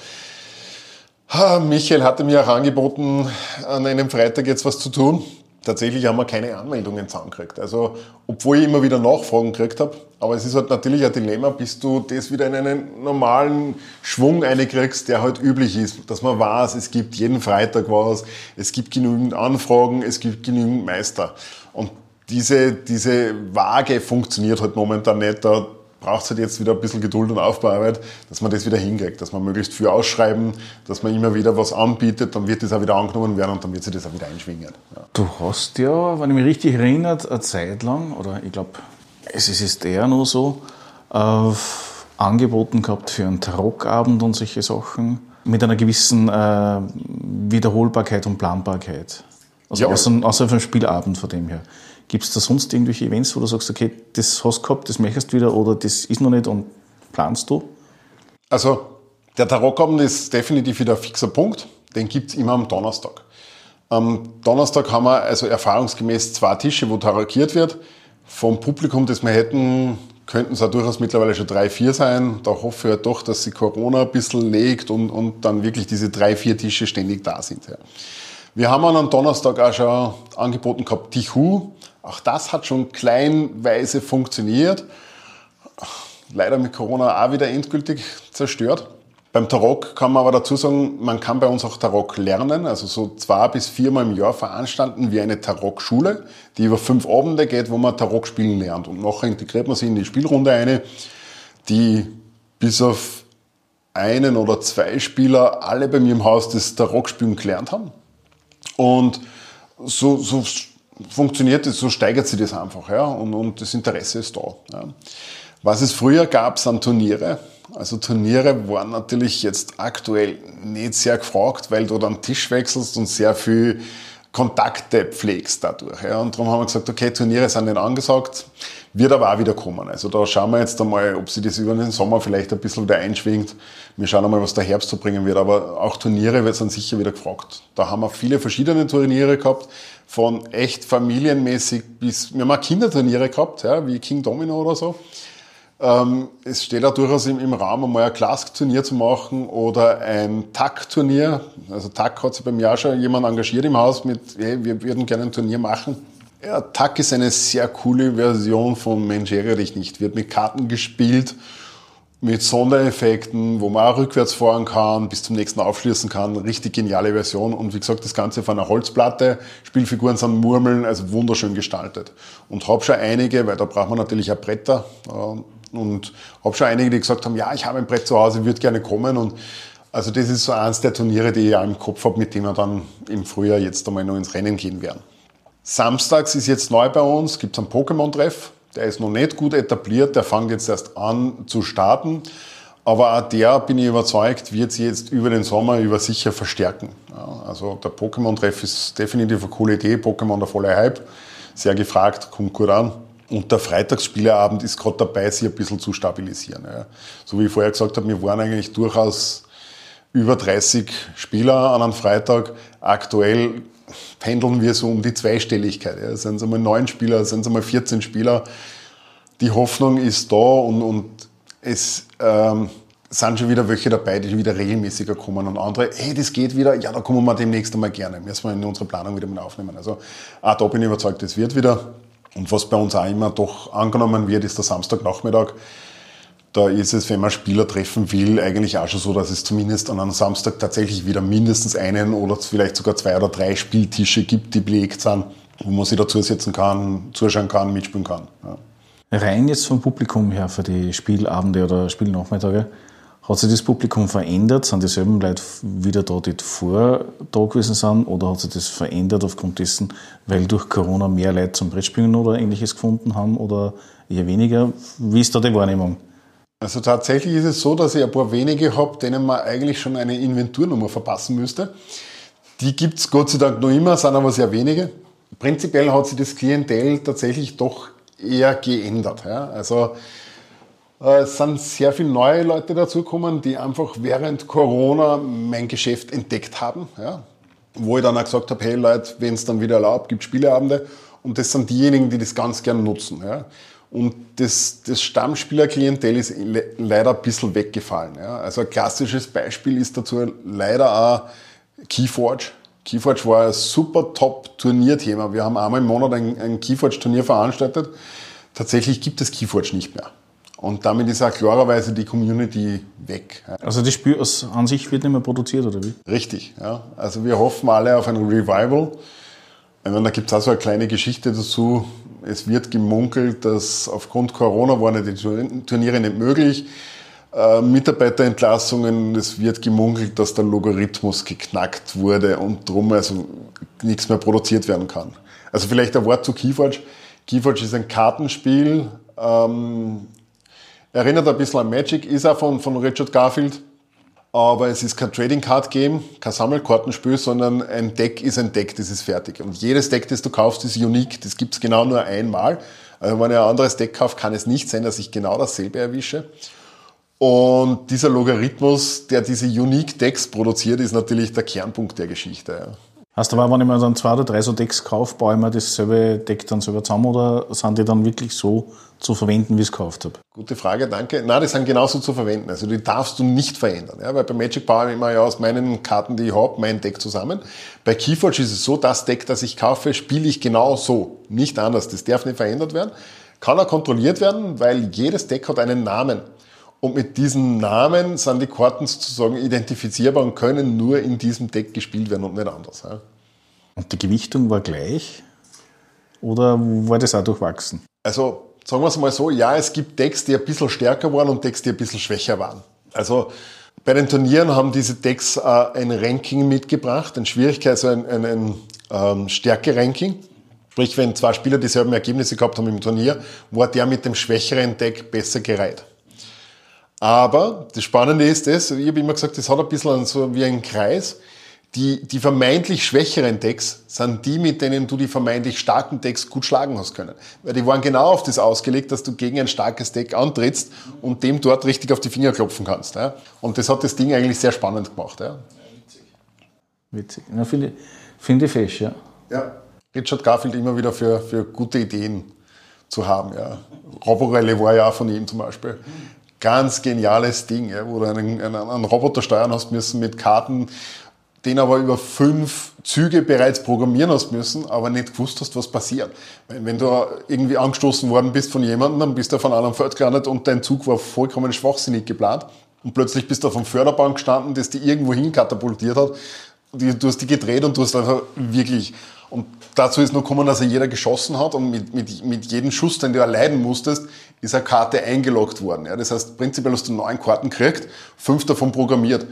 [SPEAKER 3] Michael hatte mir auch angeboten, an einem Freitag jetzt was zu tun tatsächlich haben wir keine Anmeldungen zusammengekriegt. Also, obwohl ich immer wieder Nachfragen gekriegt habe, aber es ist halt natürlich ein Dilemma, bis du das wieder in einen normalen Schwung einkriegst, der halt üblich ist. Dass man weiß, es gibt jeden Freitag was, es gibt genügend Anfragen, es gibt genügend Meister. Und diese, diese Waage funktioniert halt momentan nicht. Da braucht es halt jetzt wieder ein bisschen Geduld und Aufbauarbeit, dass man das wieder hinkriegt, dass man möglichst viel ausschreiben, dass man immer wieder was anbietet, dann wird das auch wieder angenommen werden und dann wird sich das auch wieder einschwingen. Ja.
[SPEAKER 2] Du hast ja, wenn ich mich richtig erinnere, eine Zeit lang, oder ich glaube, es ist eher nur so, äh, angeboten gehabt für einen Trockabend und solche Sachen mit einer gewissen äh, Wiederholbarkeit und Planbarkeit. Also ja. außer, außer für einen Spielabend von dem her. Gibt es da sonst irgendwelche Events, wo du sagst, okay, das hast du gehabt, das möchtest du wieder oder das ist noch nicht und planst du?
[SPEAKER 3] Also der Tarotabend ist definitiv wieder ein fixer Punkt. Den gibt es immer am Donnerstag. Am Donnerstag haben wir also erfahrungsgemäß zwei Tische, wo tarotiert wird. Vom Publikum, das wir hätten, könnten es auch durchaus mittlerweile schon drei, vier sein. Da hoffe ich halt doch, dass sich Corona ein bisschen legt und, und dann wirklich diese drei, vier Tische ständig da sind. Ja. Wir haben am Donnerstag auch schon angeboten gehabt, Tichu. Auch das hat schon kleinweise funktioniert. Leider mit Corona auch wieder endgültig zerstört. Beim Tarok kann man aber dazu sagen, man kann bei uns auch Tarok lernen. Also so zwei bis viermal im Jahr veranstalten wir eine Tarok-Schule, die über fünf Abende geht, wo man Tarok spielen lernt. Und nachher integriert man sie in die Spielrunde eine, die bis auf einen oder zwei Spieler alle bei mir im Haus das Tarok-Spielen gelernt haben. Und so, so funktioniert so steigert sich das einfach, ja, und, und das Interesse ist da. Ja. Was es früher gab, sind Turniere. Also Turniere waren natürlich jetzt aktuell nicht sehr gefragt, weil du dann Tisch wechselst und sehr viel Kontakte pflegst dadurch. Ja. Und darum haben wir gesagt, okay, Turniere sind nicht angesagt, wird aber auch wieder kommen. Also da schauen wir jetzt einmal, ob sich das über den Sommer vielleicht ein bisschen wieder einschwingt. Wir schauen einmal, was der Herbst so bringen wird. Aber auch Turniere sind sicher wieder gefragt. Da haben wir viele verschiedene Turniere gehabt von echt familienmäßig bis, wir haben auch Kinderturniere gehabt, ja, wie King Domino oder so. Ähm, es steht auch durchaus im, im Raum, einmal ein Clask-Turnier zu machen oder ein TAC-Turnier. Also TAC hat sich beim Jahr schon jemand engagiert im Haus mit, hey, wir würden gerne ein Turnier machen. Ja, TAC ist eine sehr coole Version von Mensch dich nicht. Wird mit Karten gespielt mit Sondereffekten, wo man auch rückwärts fahren kann, bis zum nächsten aufschließen kann. Richtig geniale Version. Und wie gesagt, das Ganze auf einer Holzplatte. Spielfiguren sind Murmeln, also wunderschön gestaltet. Und habe schon einige, weil da braucht man natürlich auch Bretter. Äh, und habe schon einige, die gesagt haben, ja, ich habe ein Brett zu Hause, würde gerne kommen. Und also das ist so eins der Turniere, die ich auch im Kopf habe, mit denen wir dann im Frühjahr jetzt einmal noch ins Rennen gehen werden. Samstags ist jetzt neu bei uns, gibt es einen Pokémon-Treff. Der ist noch nicht gut etabliert, der fängt jetzt erst an zu starten. Aber auch der, bin ich überzeugt, wird sich jetzt über den Sommer über sicher verstärken. Ja, also der Pokémon-Treff ist definitiv eine coole Idee. Pokémon der volle Hype. Sehr gefragt, kommt gut an. Und der Freitagsspieleabend ist gerade dabei, sich ein bisschen zu stabilisieren. Ja. So wie ich vorher gesagt habe, wir waren eigentlich durchaus über 30 Spieler an einem Freitag. Aktuell pendeln wir so um die Zweistelligkeit. Ja. Sind es einmal neun Spieler, sind es einmal 14 Spieler. Die Hoffnung ist da und, und es ähm, sind schon wieder welche dabei, die wieder regelmäßiger kommen und andere, hey, das geht wieder, ja, da kommen wir demnächst einmal gerne. Müssen wir in unsere Planung wieder mal aufnehmen. Also auch da bin ich überzeugt, es wird wieder. Und was bei uns auch immer doch angenommen wird, ist der Samstagnachmittag. Da ist es, wenn man Spieler treffen will, eigentlich auch schon so, dass es zumindest an einem Samstag tatsächlich wieder mindestens einen oder vielleicht sogar zwei oder drei Spieltische gibt, die belegt sind, wo man sich dazusetzen kann, zuschauen kann, mitspielen kann. Ja.
[SPEAKER 2] Rein jetzt vom Publikum her für die Spielabende oder Spielnachmittage, hat sich das Publikum verändert? Sind dieselben Leute wieder da, die vor da gewesen sind? Oder hat sich das verändert aufgrund dessen, weil durch Corona mehr Leute zum Brettspielen oder ähnliches gefunden haben oder eher weniger? Wie ist da die Wahrnehmung?
[SPEAKER 3] Also tatsächlich ist es so, dass ich ein paar wenige habe, denen man eigentlich schon eine Inventurnummer verpassen müsste. Die gibt es Gott sei Dank noch immer, sind aber sehr wenige. Prinzipiell hat sich das Klientel tatsächlich doch eher geändert. Ja? Also äh, es sind sehr viele neue Leute dazugekommen, die einfach während Corona mein Geschäft entdeckt haben. Ja? Wo ich dann auch gesagt habe, hey Leute, wenn es dann wieder erlaubt, gibt Spieleabende. Und das sind diejenigen, die das ganz gern nutzen. Ja? Und das, das Stammspielerklientel ist leider ein bisschen weggefallen. Ja? Also ein klassisches Beispiel ist dazu leider auch Keyforge. Keyforge war ein super Top-Turnierthema. Wir haben einmal im Monat ein, ein Keyforge-Turnier veranstaltet. Tatsächlich gibt es Keyforge nicht mehr. Und damit ist auch klarerweise die Community weg.
[SPEAKER 2] Also das Spiel an sich wird nicht mehr produziert, oder wie?
[SPEAKER 3] Richtig, ja. Also wir hoffen alle auf ein Revival. Meine, da gibt es auch so eine kleine Geschichte dazu. Es wird gemunkelt, dass aufgrund Corona waren die Turniere nicht möglich. Äh, Mitarbeiterentlassungen, es wird gemunkelt, dass der Logarithmus geknackt wurde und drum also nichts mehr produziert werden kann. Also vielleicht ein Wort zu Keyforge. Keyforge ist ein Kartenspiel, ähm, Erinnert ein bisschen an Magic, ist auch von, von Richard Garfield. Aber es ist kein Trading Card Game, kein Sammelkartenspiel, sondern ein Deck ist ein Deck, das ist fertig. Und jedes Deck, das du kaufst, ist unique. Das gibt es genau nur einmal. Also wenn ich ein anderes Deck kaufe, kann es nicht sein, dass ich genau dasselbe erwische. Und dieser Logarithmus, der diese Unique Decks produziert, ist natürlich der Kernpunkt der Geschichte. Ja.
[SPEAKER 2] Heißt aber, wenn ich mir dann zwei oder drei so Decks kaufe, baue ich mir dasselbe Deck dann selber zusammen oder sind die dann wirklich so zu verwenden, wie ich es gekauft habe?
[SPEAKER 3] Gute Frage, danke. Nein, die sind genauso zu verwenden. Also die darfst du nicht verändern. Ja? Weil bei Magic baue ich immer ja aus meinen Karten, die ich habe, mein Deck zusammen. Bei Keyforge ist es so, das Deck, das ich kaufe, spiele ich genau so. Nicht anders. Das darf nicht verändert werden. Kann auch kontrolliert werden, weil jedes Deck hat einen Namen. Und mit diesem Namen sind die Karten sozusagen identifizierbar und können nur in diesem Deck gespielt werden und nicht anders. Ja.
[SPEAKER 2] Und die Gewichtung war gleich? Oder war das auch durchwachsen?
[SPEAKER 3] Also sagen wir es mal so, ja, es gibt Decks, die ein bisschen stärker waren und Decks, die ein bisschen schwächer waren. Also bei den Turnieren haben diese Decks äh, ein Ranking mitgebracht, ein Schwierigkeits-, also ein, ein, ein ähm, Stärke-Ranking. Sprich, wenn zwei Spieler dieselben Ergebnisse gehabt haben im Turnier, war der mit dem schwächeren Deck besser gereiht. Aber das Spannende ist das, ich habe immer gesagt, das hat ein bisschen so wie ein Kreis. Die, die vermeintlich schwächeren Decks sind die, mit denen du die vermeintlich starken Decks gut schlagen hast können. Weil die waren genau auf das ausgelegt, dass du gegen ein starkes Deck antrittst und dem dort richtig auf die Finger klopfen kannst. Ja? Und das hat das Ding eigentlich sehr spannend gemacht. Ja?
[SPEAKER 2] Witzig. Na, finde find ich fesch, ja.
[SPEAKER 3] Ja, Richard Garfield immer wieder für, für gute Ideen zu haben. Ja. Roborelle war ja auch von ihm zum Beispiel ganz geniales Ding, ja, wo du einen, einen, einen, Roboter steuern hast müssen mit Karten, den aber über fünf Züge bereits programmieren hast müssen, aber nicht gewusst hast, was passiert. Wenn, du irgendwie angestoßen worden bist von jemandem, dann bist du auf einem Feld gelandet und dein Zug war vollkommen schwachsinnig geplant und plötzlich bist du auf einem Förderbahn gestanden, das dich irgendwo hin katapultiert hat. Du hast die gedreht und du hast einfach wirklich und dazu ist nur gekommen, dass er jeder geschossen hat und mit, mit, mit jedem Schuss, den du erleiden musstest, ist eine Karte eingeloggt worden. Ja, das heißt, prinzipiell hast du neun Karten gekriegt, fünf davon programmiert.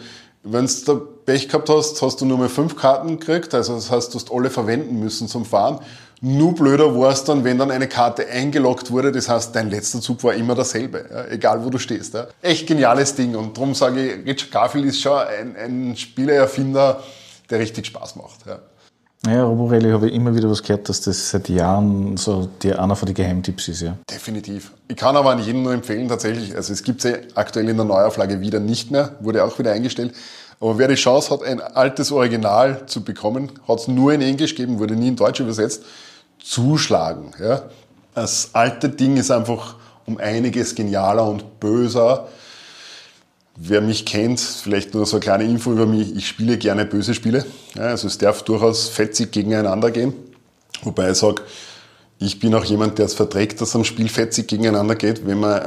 [SPEAKER 3] Wenn du Pech gehabt hast, hast du nur mehr fünf Karten gekriegt, also das heißt, du hast alle verwenden müssen zum Fahren. Nur blöder war es dann, wenn dann eine Karte eingeloggt wurde, das heißt, dein letzter Zug war immer derselbe, ja, egal wo du stehst. Ja. Echt geniales Ding und darum sage ich, Richard Garfield ist schon ein, ein Spielererfinder, der richtig Spaß macht. Ja.
[SPEAKER 2] Ja, Roborelli habe ich immer wieder was gehört, dass das seit Jahren so die, einer von den Geheimtipps ist, ja.
[SPEAKER 3] Definitiv. Ich kann aber an jeden nur empfehlen, tatsächlich. Also es gibt es aktuell in der Neuauflage wieder nicht mehr, wurde auch wieder eingestellt. Aber wer die Chance hat, ein altes Original zu bekommen, hat es nur in Englisch gegeben, wurde nie in Deutsch übersetzt, zuschlagen. Ja? Das alte Ding ist einfach um einiges genialer und böser. Wer mich kennt, vielleicht nur so eine kleine Info über mich, ich spiele gerne böse Spiele. Ja, also es darf durchaus fetzig gegeneinander gehen. Wobei ich sage, ich bin auch jemand, der es verträgt, dass am Spiel fetzig gegeneinander geht. Wenn man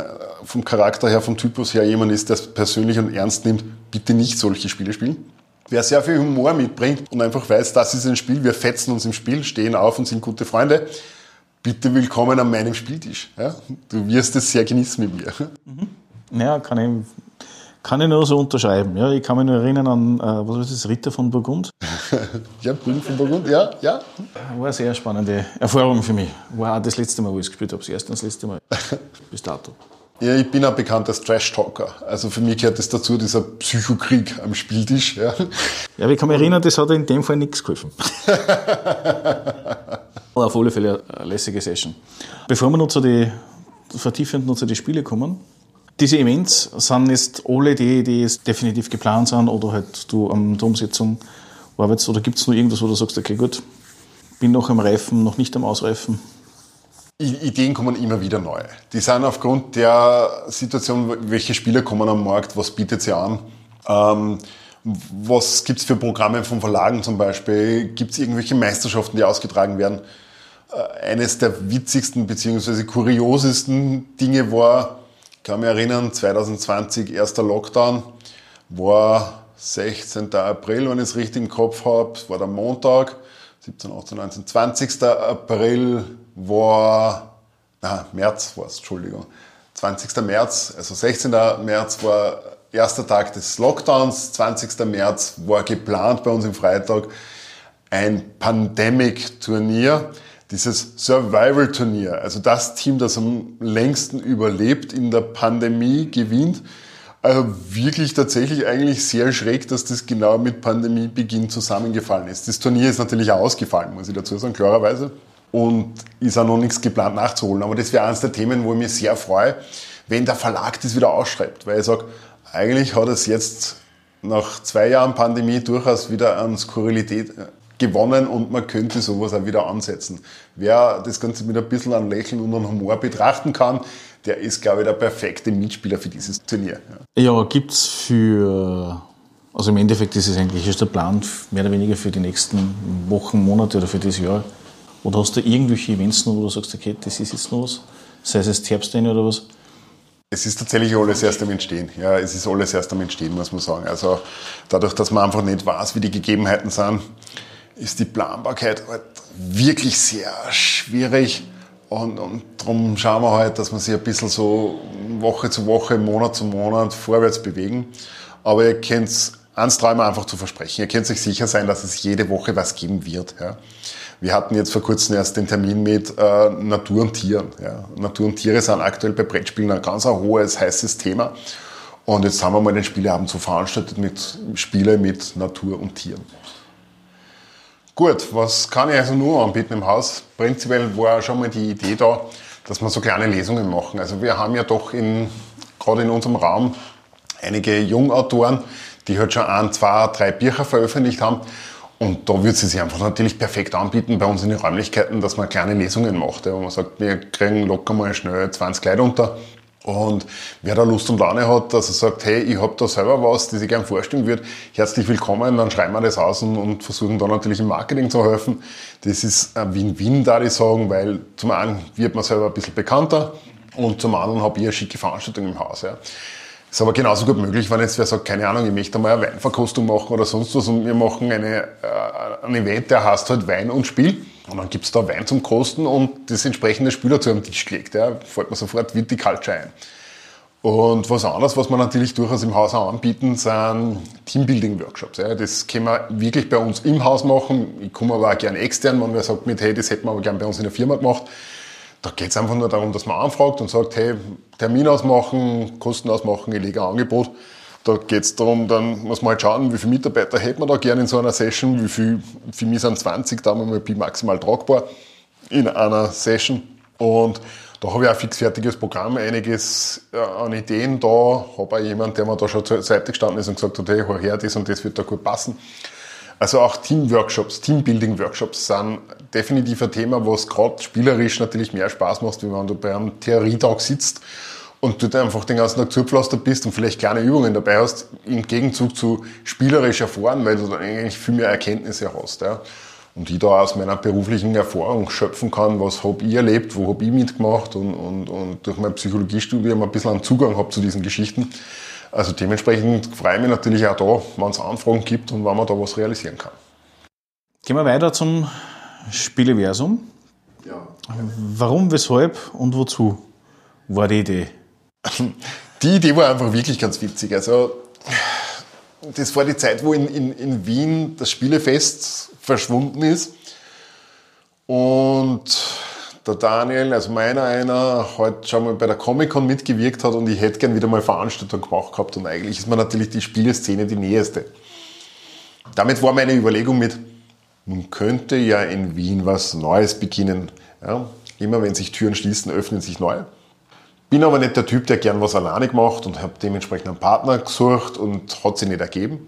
[SPEAKER 3] vom Charakter her, vom Typus her jemand ist, der es persönlich und ernst nimmt, bitte nicht solche Spiele spielen. Wer sehr viel Humor mitbringt und einfach weiß, das ist ein Spiel, wir fetzen uns im Spiel, stehen auf und sind gute Freunde, bitte willkommen an meinem Spieltisch. Ja? Du wirst es sehr genießen mit mir.
[SPEAKER 2] Mhm. Ja, kann ich, kann ich nur so unterschreiben. Ja, ich kann mich nur erinnern an, äh, was war das, Ritter von Burgund?
[SPEAKER 3] ja, Burgund von Burgund, ja, ja.
[SPEAKER 2] War eine sehr spannende Erfahrung für mich. War auch das letzte Mal, wo ich es gespielt habe, das erste und das letzte Mal. Bis dato.
[SPEAKER 3] Ja, ich bin auch bekannt als Trash-Talker. Also für mich gehört das dazu, dieser Psychokrieg am Spieltisch. Ja,
[SPEAKER 2] ja ich kann mich erinnern, das hat in dem Fall nichts geholfen. auf alle Fälle eine lässige Session. Bevor wir noch zu die, vertiefend noch zu den Spielen kommen, diese Events sind jetzt alle die, die jetzt definitiv geplant sind oder halt du an der Umsetzung arbeitest oder gibt es noch irgendwas, wo du sagst, okay gut, bin noch am Reifen, noch nicht am Ausreifen?
[SPEAKER 3] Ideen kommen immer wieder neu. Die sind aufgrund der Situation, welche Spieler kommen am Markt, was bietet sie an, ähm, was gibt es für Programme von Verlagen zum Beispiel, gibt es irgendwelche Meisterschaften, die ausgetragen werden. Äh, eines der witzigsten bzw. kuriosesten Dinge war, kann mich erinnern, 2020, erster Lockdown, war 16. April, wenn ich es richtig im Kopf habe, war der Montag, 17, 18, 19, 20. April war, na, März war es, Entschuldigung, 20. März, also 16. März war erster Tag des Lockdowns, 20. März war geplant bei uns im Freitag ein Pandemic-Turnier, dieses Survival-Turnier, also das Team, das am längsten überlebt in der Pandemie, gewinnt. Also wirklich tatsächlich eigentlich sehr schräg, dass das genau mit Pandemiebeginn zusammengefallen ist. Das Turnier ist natürlich auch ausgefallen, muss ich dazu sagen, klarerweise und ist auch noch nichts geplant nachzuholen. Aber das wäre eines der Themen, wo ich mich sehr freue, wenn der Verlag das wieder ausschreibt. Weil ich sage, eigentlich hat es jetzt nach zwei Jahren Pandemie durchaus wieder an Skurrilität gewonnen und man könnte sowas auch wieder ansetzen. Wer das Ganze mit ein bisschen an Lächeln und an Humor betrachten kann, der ist, glaube ich, der perfekte Mitspieler für dieses Turnier.
[SPEAKER 2] Ja, ja gibt es für, also im Endeffekt ist es eigentlich ist der Plan mehr oder weniger für die nächsten Wochen, Monate oder für dieses Jahr oder hast du irgendwelche Events noch, wo du sagst, okay, das ist jetzt noch was? Sei es jetzt Herbstrennen oder was?
[SPEAKER 3] Es ist tatsächlich alles erst am Entstehen. Ja, es ist alles erst am Entstehen, muss man sagen. Also dadurch, dass man einfach nicht weiß, wie die Gegebenheiten sind, ist die Planbarkeit halt wirklich sehr schwierig. Und, und darum schauen wir halt, dass wir sich ein bisschen so Woche zu Woche, Monat zu Monat vorwärts bewegen. Aber ihr könnt eins träumen einfach zu versprechen. Ihr könnt sich sicher sein, dass es jede Woche was geben wird. Ja. Wir hatten jetzt vor kurzem erst den Termin mit äh, Natur und Tieren. Ja. Natur und Tiere sind aktuell bei Brettspielen ein ganz ein hohes, heißes Thema. Und jetzt haben wir mal den Spieleabend so veranstaltet mit Spiele mit Natur und Tieren. Gut, was kann ich also nur anbieten im Haus? Prinzipiell war schon mal die Idee da, dass wir so kleine Lesungen machen. Also wir haben ja doch in, gerade in unserem Raum einige Jungautoren, die halt schon ein, zwei, drei Bücher veröffentlicht haben. Und da wird sie sich einfach natürlich perfekt anbieten bei uns in den Räumlichkeiten, dass man kleine Lesungen macht. Wo man sagt, wir kriegen locker mal schnell 20 Leute unter. Und wer da Lust und Laune hat, dass er sagt, hey, ich habe da selber was, das ich gerne vorstellen würde, herzlich willkommen, dann schreiben wir das aus und, versuchen da natürlich im Marketing zu helfen. Das ist ein Win-Win, da ich sagen, weil zum einen wird man selber ein bisschen bekannter und zum anderen habe ich eine schicke Veranstaltung im Haus. Ja. Ist aber genauso gut möglich, wenn jetzt wer sagt, keine Ahnung, ich möchte mal eine Weinverkostung machen oder sonst was und wir machen eine, äh, ein Event, der heißt halt Wein und Spiel. Und dann gibt's da Wein zum Kosten und das entsprechende Spiel dazu am Tisch gelegt. Ja. Fällt mir sofort Viticulture ein. Und was anderes, was wir natürlich durchaus im Haus auch anbieten, sind Teambuilding-Workshops. Ja. Das können wir wirklich bei uns im Haus machen. Ich komme aber auch gerne extern, wenn wer sagt mit, hey, das hätten wir aber gerne bei uns in der Firma gemacht. Da geht es einfach nur darum, dass man anfragt und sagt, hey, Termin ausmachen, Kosten ausmachen, ich lege ein Angebot. Da geht es darum, dann muss man halt schauen, wie viele Mitarbeiter hätte man da gerne in so einer Session, wie viel, für mich sind 20, da haben wir mal maximal tragbar in einer Session. Und Da habe ich auch ein fixfertiges Programm, einiges äh, an Ideen da. Habe auch jemanden, der mir da schon zur Seite gestanden ist und gesagt hat, hey, hör her, das und das wird da gut passen. Also auch Teamworkshops, Teambuilding-Workshops sind definitiv ein Thema, was gerade spielerisch natürlich mehr Spaß macht, wie wenn du bei einem Theorietag sitzt und du einfach den ganzen Tag zugepflastert bist und vielleicht kleine Übungen dabei hast, im Gegenzug zu spielerisch erfahren, weil du dann eigentlich viel mehr Erkenntnisse hast. Ja. Und ich da aus meiner beruflichen Erfahrung schöpfen kann, was habe ich erlebt, wo habe ich mitgemacht und, und, und durch mein Psychologiestudium ein bisschen einen Zugang habe zu diesen Geschichten. Also dementsprechend freue ich mich natürlich auch da, wenn es Anfragen gibt und wenn man da was realisieren kann.
[SPEAKER 2] Gehen wir weiter zum Spieleversum. Ja. Warum, weshalb und wozu war die Idee?
[SPEAKER 3] Die Idee war einfach wirklich ganz witzig. Also, das war die Zeit, wo in, in, in Wien das Spielefest verschwunden ist. Und der Daniel, also meiner einer, heute schon mal bei der Comic-Con mitgewirkt hat und ich hätte gern wieder mal Veranstaltung gemacht gehabt. Und eigentlich ist mir natürlich die Spieleszene die näheste. Damit war meine Überlegung mit, man könnte ja in Wien was Neues beginnen. Ja, immer wenn sich Türen schließen, öffnen sich neue. Bin aber nicht der Typ, der gern was alleine macht und habe dementsprechend einen Partner gesucht und hat sich nicht ergeben.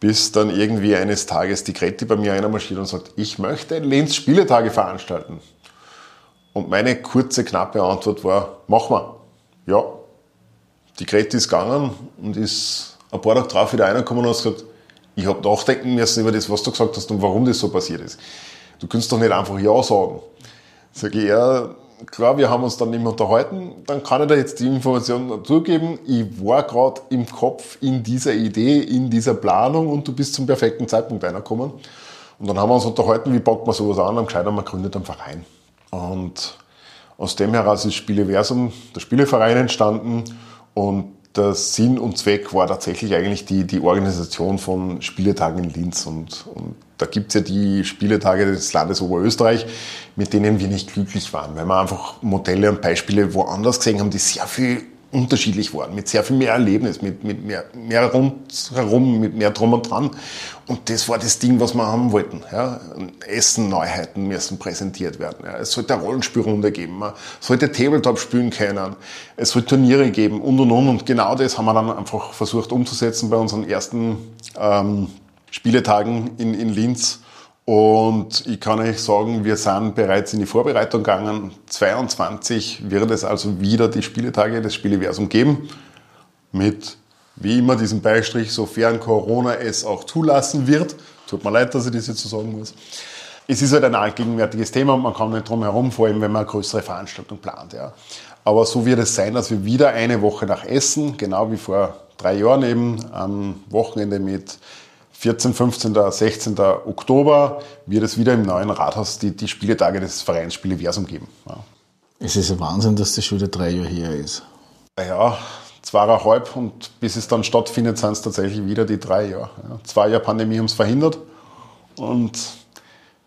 [SPEAKER 3] Bis dann irgendwie eines Tages die Greti bei mir einmarschiert und sagt, ich möchte Lenz Spieletage veranstalten. Und meine kurze, knappe Antwort war, mach mal. Ja. Die Greti ist gegangen und ist ein paar Tage drauf wieder reingekommen und hat gesagt, ich habe nachdenken müssen über das, was du gesagt hast und warum das so passiert ist. Du kannst doch nicht einfach Ja sagen. Sag ich, ja, klar, wir haben uns dann mehr unterhalten, dann kann ich dir jetzt die Information dazugeben. Ich war gerade im Kopf in dieser Idee, in dieser Planung und du bist zum perfekten Zeitpunkt reingekommen. Und dann haben wir uns unterhalten, wie packt man sowas an, am gescheiter, man gründet einen Verein. Und aus dem heraus ist Spieleversum, der Spieleverein entstanden und der Sinn und Zweck war tatsächlich eigentlich die, die Organisation von Spieletagen in Linz. Und, und da gibt's ja die Spieletage des Landes Oberösterreich, mit denen wir nicht glücklich waren, weil wir einfach Modelle und Beispiele woanders gesehen haben, die sehr viel unterschiedlich waren, mit sehr viel mehr Erlebnis, mit, mit mehr, mehr rundherum, mit mehr drum und dran. Und das war das Ding, was wir haben wollten. Ja. Essen, Neuheiten müssen präsentiert werden. Ja. Es sollte eine Rollenspielrunde geben, man sollte Tabletop spielen können, es sollte Turniere geben und und und. Und genau das haben wir dann einfach versucht umzusetzen bei unseren ersten ähm, Spieletagen in, in Linz. Und ich kann euch sagen, wir sind bereits in die Vorbereitung gegangen. 22 wird es also wieder die Spieletage des Spieleversum geben. Mit, wie immer, diesem Beistrich, sofern Corona es auch zulassen wird. Tut mir leid, dass ich das jetzt so sagen muss. Es ist halt ein allgegenwärtiges Thema und man kann nicht drum herum, vor allem wenn man eine größere Veranstaltung plant. Ja. Aber so wird es sein, dass wir wieder eine Woche nach Essen, genau wie vor drei Jahren eben, am Wochenende mit 14, 15, 16. Oktober wird es wieder im neuen Rathaus die, die Spieletage des Vereins Spieleversum geben. Ja.
[SPEAKER 2] Es ist ein Wahnsinn, dass das schon wieder drei Jahre her ist.
[SPEAKER 3] Ja, zweieinhalb und bis es dann stattfindet, sind es tatsächlich wieder die drei Jahre. Ja. Zwei Jahre Pandemie haben es verhindert und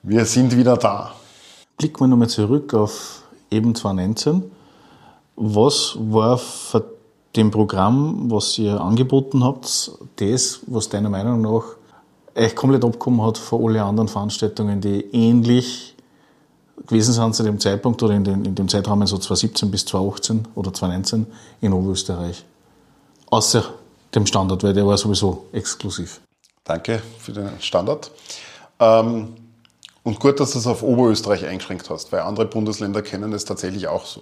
[SPEAKER 3] wir sind wieder da.
[SPEAKER 2] Blicken wir nochmal zurück auf eben 2019. Was war für dem Programm, was ihr angeboten habt, das, was deiner Meinung nach echt komplett abgekommen hat von allen anderen Veranstaltungen, die ähnlich gewesen sind zu dem Zeitpunkt oder in, den, in dem Zeitrahmen so 2017 bis 2018 oder 2019 in Oberösterreich. Außer dem Standard, weil der war sowieso exklusiv.
[SPEAKER 3] Danke für den Standard. Ähm, und gut, dass du es auf Oberösterreich eingeschränkt hast, weil andere Bundesländer kennen es tatsächlich auch so.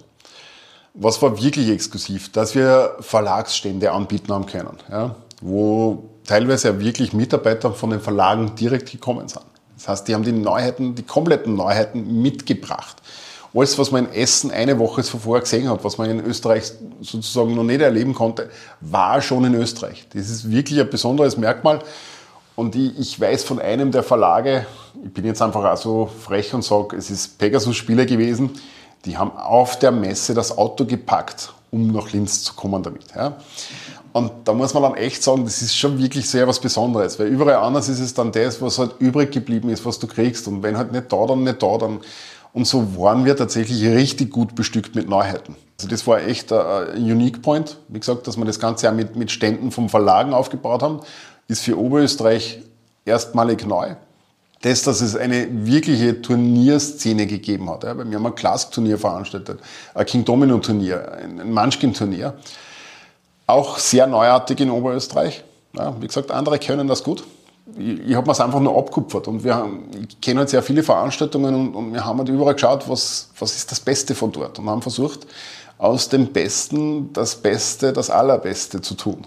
[SPEAKER 3] Was war wirklich exklusiv? Dass wir Verlagsstände anbieten haben können, ja, wo teilweise ja wirklich Mitarbeiter von den Verlagen direkt gekommen sind. Das heißt, die haben die Neuheiten, die kompletten Neuheiten mitgebracht. Alles, was man in Essen eine Woche zuvor gesehen hat, was man in Österreich sozusagen noch nicht erleben konnte, war schon in Österreich. Das ist wirklich ein besonderes Merkmal. Und ich, ich weiß von einem der Verlage, ich bin jetzt einfach auch so frech und sage, es ist Pegasus Spiele gewesen, die haben auf der Messe das Auto gepackt, um nach Linz zu kommen damit. Ja. Und da muss man dann echt sagen, das ist schon wirklich sehr was Besonderes, weil überall anders ist es dann das, was halt übrig geblieben ist, was du kriegst. Und wenn halt nicht da, dann nicht da, dann. Und so waren wir tatsächlich richtig gut bestückt mit Neuheiten. Also das war echt ein Unique Point. Wie gesagt, dass wir das Ganze auch mit, mit Ständen vom Verlagen aufgebaut haben, ist für Oberösterreich erstmalig neu. Das, dass es eine wirkliche Turnierszene gegeben hat. Ja, wir haben ein Clask-Turnier veranstaltet, ein King Domino-Turnier, ein Munchkin-Turnier. Auch sehr neuartig in Oberösterreich. Ja, wie gesagt, andere können das gut. Ich, ich habe mir es einfach nur abkupfert. Und wir haben, ich kenne halt sehr viele Veranstaltungen und, und wir haben halt überall geschaut, was, was ist das Beste von dort. Und haben versucht, aus dem Besten das Beste, das Allerbeste zu tun.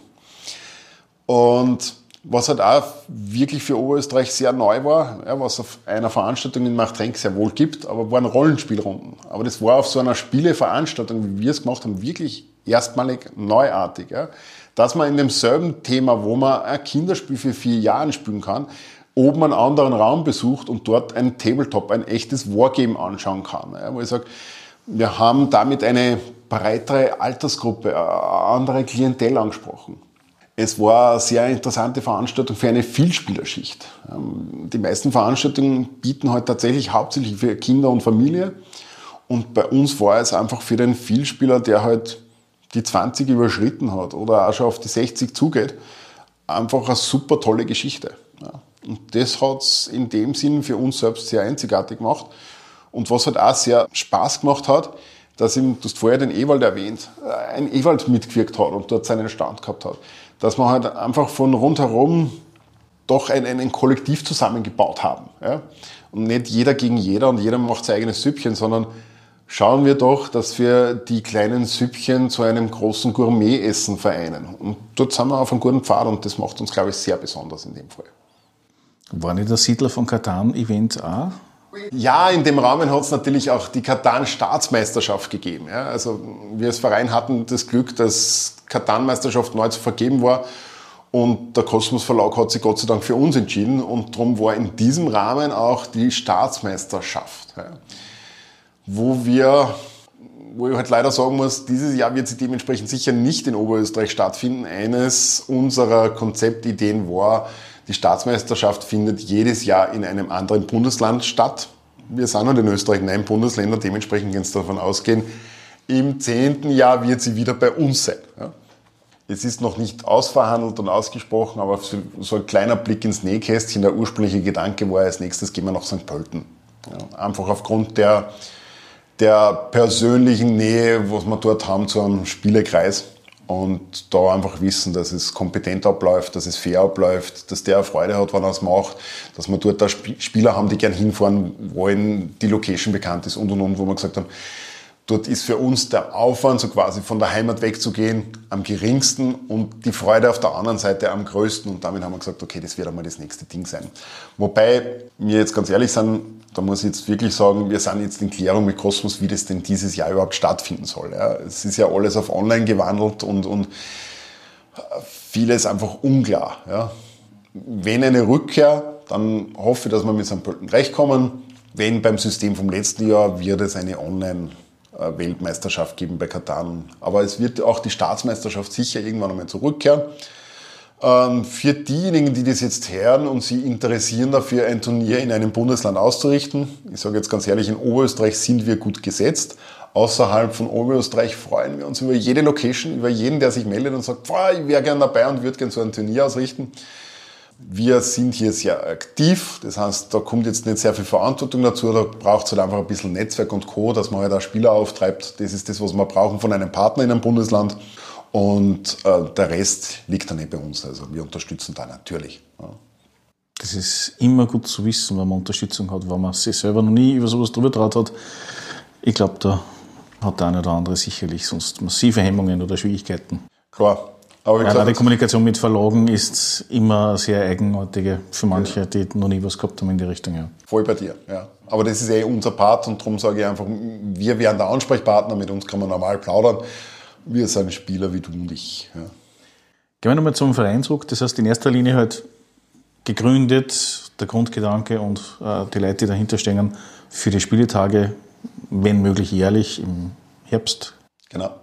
[SPEAKER 3] Und was halt auch wirklich für Oberösterreich sehr neu war, ja, was auf einer Veranstaltung in Machtrenk sehr wohl gibt, aber waren Rollenspielrunden. Aber das war auf so einer Spieleveranstaltung, wie wir es gemacht haben, wirklich erstmalig neuartig. Ja. Dass man in demselben Thema, wo man ein Kinderspiel für vier Jahre spielen kann, oben einen anderen Raum besucht und dort ein Tabletop, ein echtes Wargame anschauen kann. Ja, wo ich sage, wir haben damit eine breitere Altersgruppe, eine andere Klientel angesprochen. Es war eine sehr interessante Veranstaltung für eine Vielspielerschicht. Ähm, die meisten Veranstaltungen bieten heute halt tatsächlich hauptsächlich für Kinder und Familie. Und bei uns war es einfach für den Vielspieler, der halt die 20 überschritten hat oder auch schon auf die 60 zugeht, einfach eine super tolle Geschichte. Und das hat es in dem Sinn für uns selbst sehr einzigartig gemacht. Und was halt auch sehr Spaß gemacht hat, dass ihm, du hast vorher den Ewald erwähnt, äh, ein Ewald mitgewirkt hat und dort seinen Stand gehabt hat dass wir halt einfach von rundherum doch ein, ein, ein Kollektiv zusammengebaut haben. Ja? Und nicht jeder gegen jeder und jeder macht sein eigenes Süppchen, sondern schauen wir doch, dass wir die kleinen Süppchen zu einem großen Gourmet-Essen vereinen. Und dort sind wir auf einem guten Pfad und das macht uns, glaube ich, sehr besonders in dem Fall.
[SPEAKER 2] War nicht der Siedler von Katan-Event auch?
[SPEAKER 3] Ja, in dem Rahmen hat es natürlich auch die Katan-Staatsmeisterschaft gegeben. Ja. Also wir als Verein hatten das Glück, dass Katan-Meisterschaft neu zu vergeben war. Und der Kosmos Verlag hat sich Gott sei Dank für uns entschieden. Und darum war in diesem Rahmen auch die Staatsmeisterschaft. Ja. Wo wir, wo ich halt leider sagen muss, dieses Jahr wird sie dementsprechend sicher nicht in Oberösterreich stattfinden. Eines unserer Konzeptideen war, die Staatsmeisterschaft findet jedes Jahr in einem anderen Bundesland statt. Wir sind halt in Österreich neun Bundesländer, dementsprechend kann es davon ausgehen, im zehnten Jahr wird sie wieder bei uns sein. Ja. Es ist noch nicht ausverhandelt und ausgesprochen, aber so ein kleiner Blick ins Nähkästchen, der ursprüngliche Gedanke war, als nächstes gehen wir nach St. Pölten. Ja, einfach aufgrund der, der persönlichen Nähe, was wir dort haben zu einem Spielekreis und da einfach wissen, dass es kompetent abläuft, dass es fair abläuft, dass der Freude hat, wenn er es macht, dass wir dort da Spieler haben, die gern hinfahren wollen, die Location bekannt ist und und und, wo wir gesagt haben, dort ist für uns der Aufwand, so quasi von der Heimat wegzugehen, am geringsten und die Freude auf der anderen Seite am größten. Und damit haben wir gesagt, okay, das wird einmal das nächste Ding sein. Wobei wir jetzt ganz ehrlich sind, da muss ich jetzt wirklich sagen, wir sind jetzt in Klärung mit Kosmos, wie das denn dieses Jahr überhaupt stattfinden soll. Ja, es ist ja alles auf online gewandelt und, und vieles einfach unklar. Ja. Wenn eine Rückkehr, dann hoffe ich, dass wir mit St. Pölten rechtkommen. Wenn beim System vom letzten Jahr wird es eine Online- Weltmeisterschaft geben bei Katan. Aber es wird auch die Staatsmeisterschaft sicher irgendwann einmal zurückkehren. Ähm, für diejenigen, die das jetzt hören und sie interessieren dafür, ein Turnier in einem Bundesland auszurichten, ich sage jetzt ganz ehrlich, in Oberösterreich sind wir gut gesetzt. Außerhalb von Oberösterreich freuen wir uns über jede Location, über jeden, der sich meldet und sagt, ich wäre gern dabei und würde gern so ein Turnier ausrichten. Wir sind hier sehr aktiv, das heißt, da kommt jetzt nicht sehr viel Verantwortung dazu, da braucht es halt einfach ein bisschen Netzwerk und Co., dass man halt auch Spieler auftreibt. Das ist das, was wir brauchen von einem Partner in einem Bundesland. Und äh, der Rest liegt dann nicht bei uns. Also wir unterstützen da natürlich. Ja.
[SPEAKER 2] Das ist immer gut zu wissen, wenn man Unterstützung hat, wenn man sich selber noch nie über sowas drüber traut hat. Ich glaube, da hat der eine oder andere sicherlich sonst massive Hemmungen oder Schwierigkeiten.
[SPEAKER 3] Klar.
[SPEAKER 2] Aber ja, die Kommunikation mit Verlagen ist immer sehr eigenartige für manche, die noch nie was gehabt haben in die Richtung. Ja.
[SPEAKER 3] Voll bei dir, ja. Aber das ist eh unser Part und darum sage ich einfach, wir wären der Ansprechpartner, mit uns kann man normal plaudern wir sind Spieler wie du und ich. Ja.
[SPEAKER 2] Gehen wir nochmal zum Verein zurück. Das heißt, in erster Linie halt gegründet, der Grundgedanke und äh, die Leute, die dahinter stehen, für die Spieletage, wenn möglich jährlich im Herbst.
[SPEAKER 3] Genau.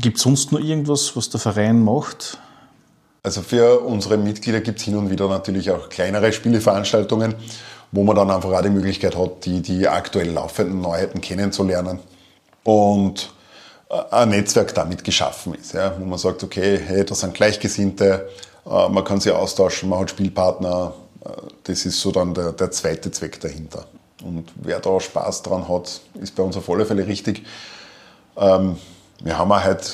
[SPEAKER 2] Gibt es sonst noch irgendwas, was der Verein macht?
[SPEAKER 3] Also für unsere Mitglieder gibt es hin und wieder natürlich auch kleinere Spieleveranstaltungen, wo man dann einfach auch die Möglichkeit hat, die, die aktuell laufenden Neuheiten kennenzulernen. Und ein Netzwerk damit geschaffen ist, ja, wo man sagt, okay, hey, das sind Gleichgesinnte, äh, man kann sie austauschen, man hat Spielpartner, äh, das ist so dann der, der zweite Zweck dahinter. Und wer da Spaß dran hat, ist bei uns auf alle Fälle richtig. Ähm, wir haben heute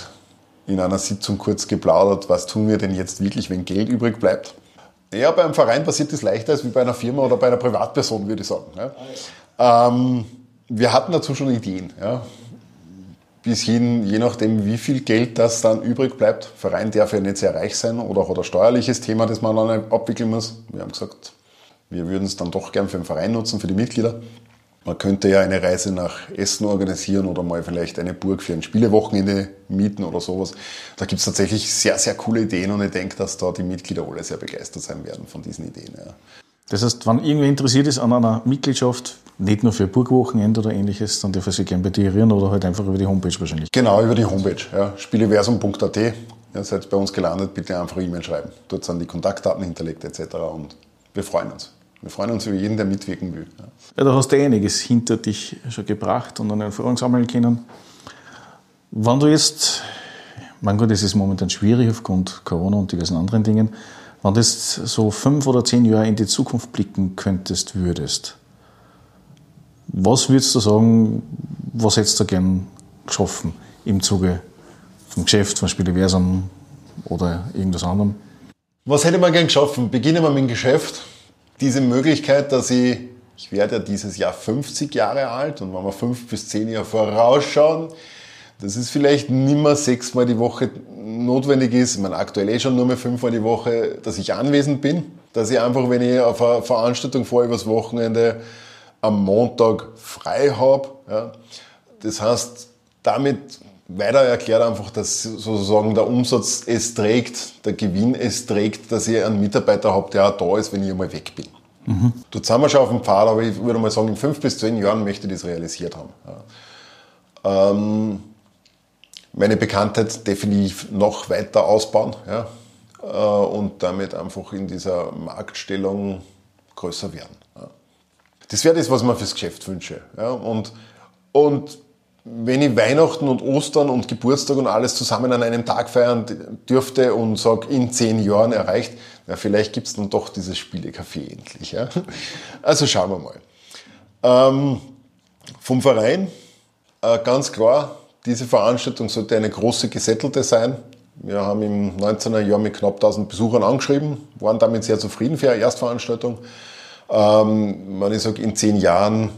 [SPEAKER 3] in einer Sitzung kurz geplaudert, was tun wir denn jetzt wirklich, wenn Geld übrig bleibt. Ja, beim Verein passiert das leichter als wie bei einer Firma oder bei einer Privatperson, würde ich sagen. Ja. Ähm, wir hatten dazu schon Ideen. Ja. Bis hin, je nachdem, wie viel Geld das dann übrig bleibt. Verein darf ja nicht sehr reich sein oder hat ein steuerliches Thema, das man dann abwickeln muss. Wir haben gesagt, wir würden es dann doch gern für den Verein nutzen, für die Mitglieder. Man könnte ja eine Reise nach Essen organisieren oder mal vielleicht eine Burg für ein Spielewochenende mieten oder sowas. Da gibt es tatsächlich sehr, sehr coole Ideen und ich denke, dass da die Mitglieder alle sehr begeistert sein werden von diesen Ideen. Ja.
[SPEAKER 2] Das heißt, wenn irgendwer interessiert ist an einer Mitgliedschaft, nicht nur für Burgwochenende oder ähnliches, dann darf er sich gerne bei dir oder halt einfach über die Homepage wahrscheinlich.
[SPEAKER 3] Genau, über die Homepage, ja, spieleversum.at. Ihr seid bei uns gelandet, bitte einfach E-Mail schreiben. Dort sind die Kontaktdaten hinterlegt etc. und wir freuen uns. Wir freuen uns über jeden, der mitwirken will. Ja,
[SPEAKER 2] ja da hast du einiges hinter dich schon gebracht und an Erfahrung sammeln können. Wenn du jetzt, mein Gott, es ist momentan schwierig aufgrund Corona und diversen anderen Dingen, wenn du jetzt so fünf oder zehn Jahre in die Zukunft blicken könntest, würdest, was würdest du sagen, was hättest du gern geschaffen im Zuge vom Geschäft, vom Spieleversum oder irgendwas anderem?
[SPEAKER 3] Was hätte man gern geschaffen? Beginnen wir mit dem Geschäft diese Möglichkeit, dass ich, ich werde ja dieses Jahr 50 Jahre alt und wenn wir fünf bis zehn Jahre vorausschauen, dass es vielleicht nimmer sechsmal die Woche notwendig ist, ich meine aktuell eh schon nur mehr fünfmal die Woche, dass ich anwesend bin, dass ich einfach, wenn ich auf eine Veranstaltung fahre übers Wochenende, am Montag frei habe. Ja. Das heißt, damit weiter erklärt einfach, dass sozusagen der Umsatz es trägt, der Gewinn es trägt, dass ich einen Mitarbeiter habe, der auch da ist, wenn ich einmal weg bin. Mhm. Dort sind wir schon auf dem Pfad, aber ich würde mal sagen, in fünf bis zehn Jahren möchte ich das realisiert haben. Ja. Ähm, meine Bekanntheit definitiv noch weiter ausbauen ja, äh, und damit einfach in dieser Marktstellung größer werden. Ja. Das wäre das, was man fürs Geschäft wünsche. Ja. Und, und wenn ich Weihnachten und Ostern und Geburtstag und alles zusammen an einem Tag feiern dürfte und sage, in zehn Jahren erreicht, na, vielleicht gibt es dann doch dieses Spielecafé endlich. Ja? Also schauen wir mal. Ähm, vom Verein, äh, ganz klar, diese Veranstaltung sollte eine große gesettelte sein. Wir haben im 19er Jahr mit knapp 1000 Besuchern angeschrieben, waren damit sehr zufrieden für eine Erstveranstaltung. Ähm, wenn ich sage, in zehn Jahren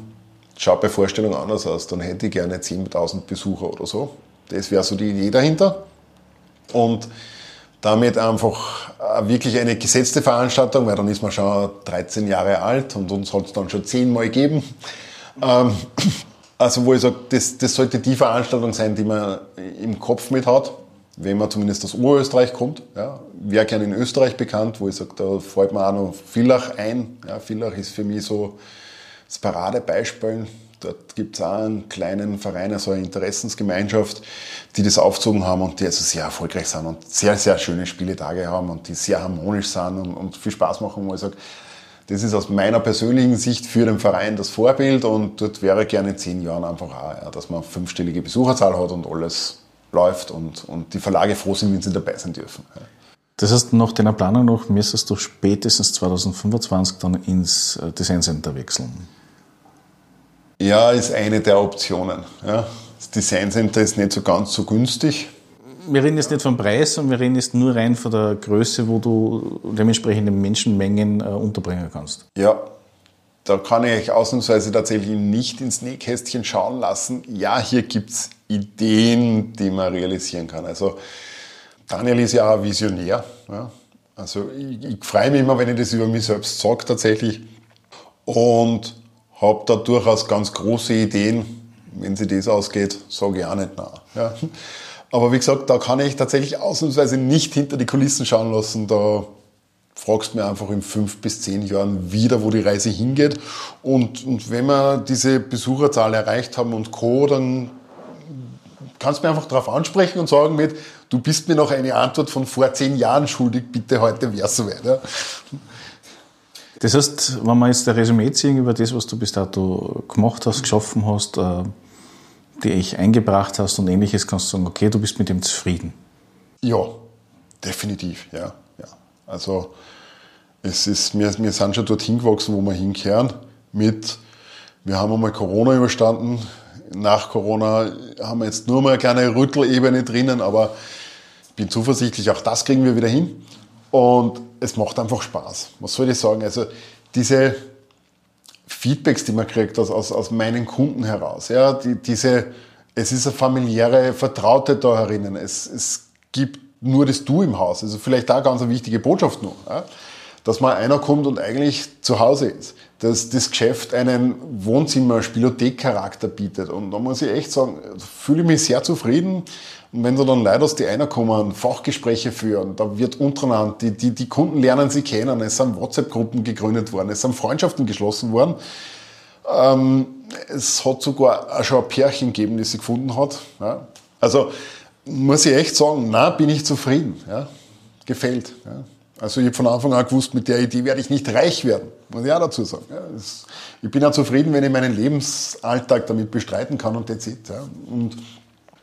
[SPEAKER 3] schaut bei Vorstellung anders aus, dann hätte ich gerne 10.000 Besucher oder so. Das wäre so die Idee dahinter. Und damit einfach äh, wirklich eine gesetzte Veranstaltung, weil dann ist man schon 13 Jahre alt und uns hat es dann schon zehnmal gegeben. Ähm, also wo ich sage, das, das sollte die Veranstaltung sein, die man im Kopf mit hat, wenn man zumindest aus Oberösterreich kommt. Ja. Wäre gerne in Österreich bekannt, wo ich sage, da fällt mir auch noch Villach ein. Ja, Villach ist für mich so das Paradebeispiel. Dort gibt es auch einen kleinen Verein, also eine Interessensgemeinschaft, die das aufgezogen haben und die also sehr erfolgreich sind und sehr, sehr schöne Spieletage haben und die sehr harmonisch sind und, und viel Spaß machen, wo ich sage, das ist aus meiner persönlichen Sicht für den Verein das Vorbild und dort wäre gerne in zehn Jahren einfach auch, ja, dass man fünfstellige Besucherzahl hat und alles läuft und, und die Verlage froh sind, wenn sie dabei sein dürfen. Ja.
[SPEAKER 2] Das heißt, nach deiner Planung noch müsstest du spätestens 2025 dann ins äh, Design Center wechseln.
[SPEAKER 3] Ja, ist eine der Optionen. Ja. Das Design Center ist nicht so ganz so günstig.
[SPEAKER 2] Wir reden jetzt nicht vom Preis, sondern wir reden jetzt nur rein von der Größe, wo du dementsprechende Menschenmengen äh, unterbringen kannst.
[SPEAKER 3] Ja, da kann ich euch ausnahmsweise tatsächlich nicht ins Nähkästchen schauen lassen. Ja, hier gibt es Ideen, die man realisieren kann. Also Daniel ist ja auch ein Visionär. Ja. Also ich, ich freue mich immer, wenn ich das über mich selbst sage tatsächlich. Und habe da durchaus ganz große Ideen. Wenn sie das ausgeht, sage ich auch nicht nein. Ja. Aber wie gesagt, da kann ich tatsächlich ausnahmsweise nicht hinter die Kulissen schauen lassen. Da fragst du mir einfach in fünf bis zehn Jahren wieder, wo die Reise hingeht. Und, und wenn wir diese Besucherzahl erreicht haben und Co., dann kannst du mir einfach darauf ansprechen und sagen mit, du bist mir noch eine Antwort von vor zehn Jahren schuldig, bitte heute wäre es soweit. Ja.
[SPEAKER 2] Das heißt, wenn wir jetzt ein Resümee ziehen über das, was du bis dato gemacht hast, geschaffen hast, äh, die ich eingebracht hast und ähnliches, kannst du sagen, okay, du bist mit dem zufrieden.
[SPEAKER 3] Ja, definitiv, ja. ja. Also es ist, wir, wir sind schon dorthin gewachsen, wo wir hinkehren. Mit, wir haben einmal Corona überstanden. Nach Corona haben wir jetzt nur mal eine kleine Rüttelebene drinnen, aber ich bin zuversichtlich, auch das kriegen wir wieder hin. Und es macht einfach Spaß. Was soll ich sagen? Also diese Feedbacks, die man kriegt aus, aus, aus meinen Kunden heraus, ja, die, diese, es ist eine familiäre Vertraute da herinnen. Es, es gibt nur das Du im Haus. Also vielleicht da ganz eine wichtige Botschaft noch. Ja? Dass mal einer kommt und eigentlich zu Hause ist. Dass das Geschäft einen Wohnzimmer-Spielothek-Charakter bietet. Und da muss ich echt sagen, fühle ich mich sehr zufrieden. Und wenn da dann Leute aus die einer kommen, Fachgespräche führen, da wird untereinander, die, die, die Kunden lernen sie kennen, es sind WhatsApp-Gruppen gegründet worden, es sind Freundschaften geschlossen worden. Ähm, es hat sogar auch schon ein Pärchen gegeben, das sie gefunden hat. Ja. Also muss ich echt sagen, na, bin ich zufrieden. Ja. Gefällt. Ja. Also ich habe von Anfang an gewusst, mit der Idee werde ich nicht reich werden, muss ich auch dazu sagen. Ja. Ich bin ja zufrieden, wenn ich meinen Lebensalltag damit bestreiten kann und that's it. Ja. Und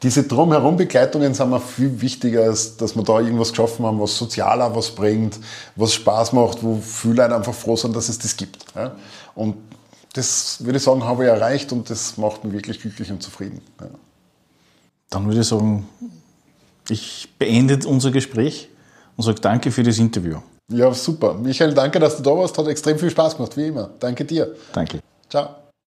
[SPEAKER 3] diese drumherum Begleitungen sind mir viel wichtiger, als dass wir da irgendwas geschaffen haben, was sozialer was bringt, was Spaß macht, wo viele Leute einfach froh sind, dass es das gibt. Ja. Und das würde ich sagen, habe ich erreicht und das macht mich wirklich glücklich und zufrieden. Ja.
[SPEAKER 2] Dann würde ich sagen, ich beende unser Gespräch und sage danke für das Interview.
[SPEAKER 3] Ja, super. Michael, danke, dass du da warst. Hat extrem viel Spaß gemacht, wie immer. Danke dir.
[SPEAKER 2] Danke.
[SPEAKER 3] Ciao.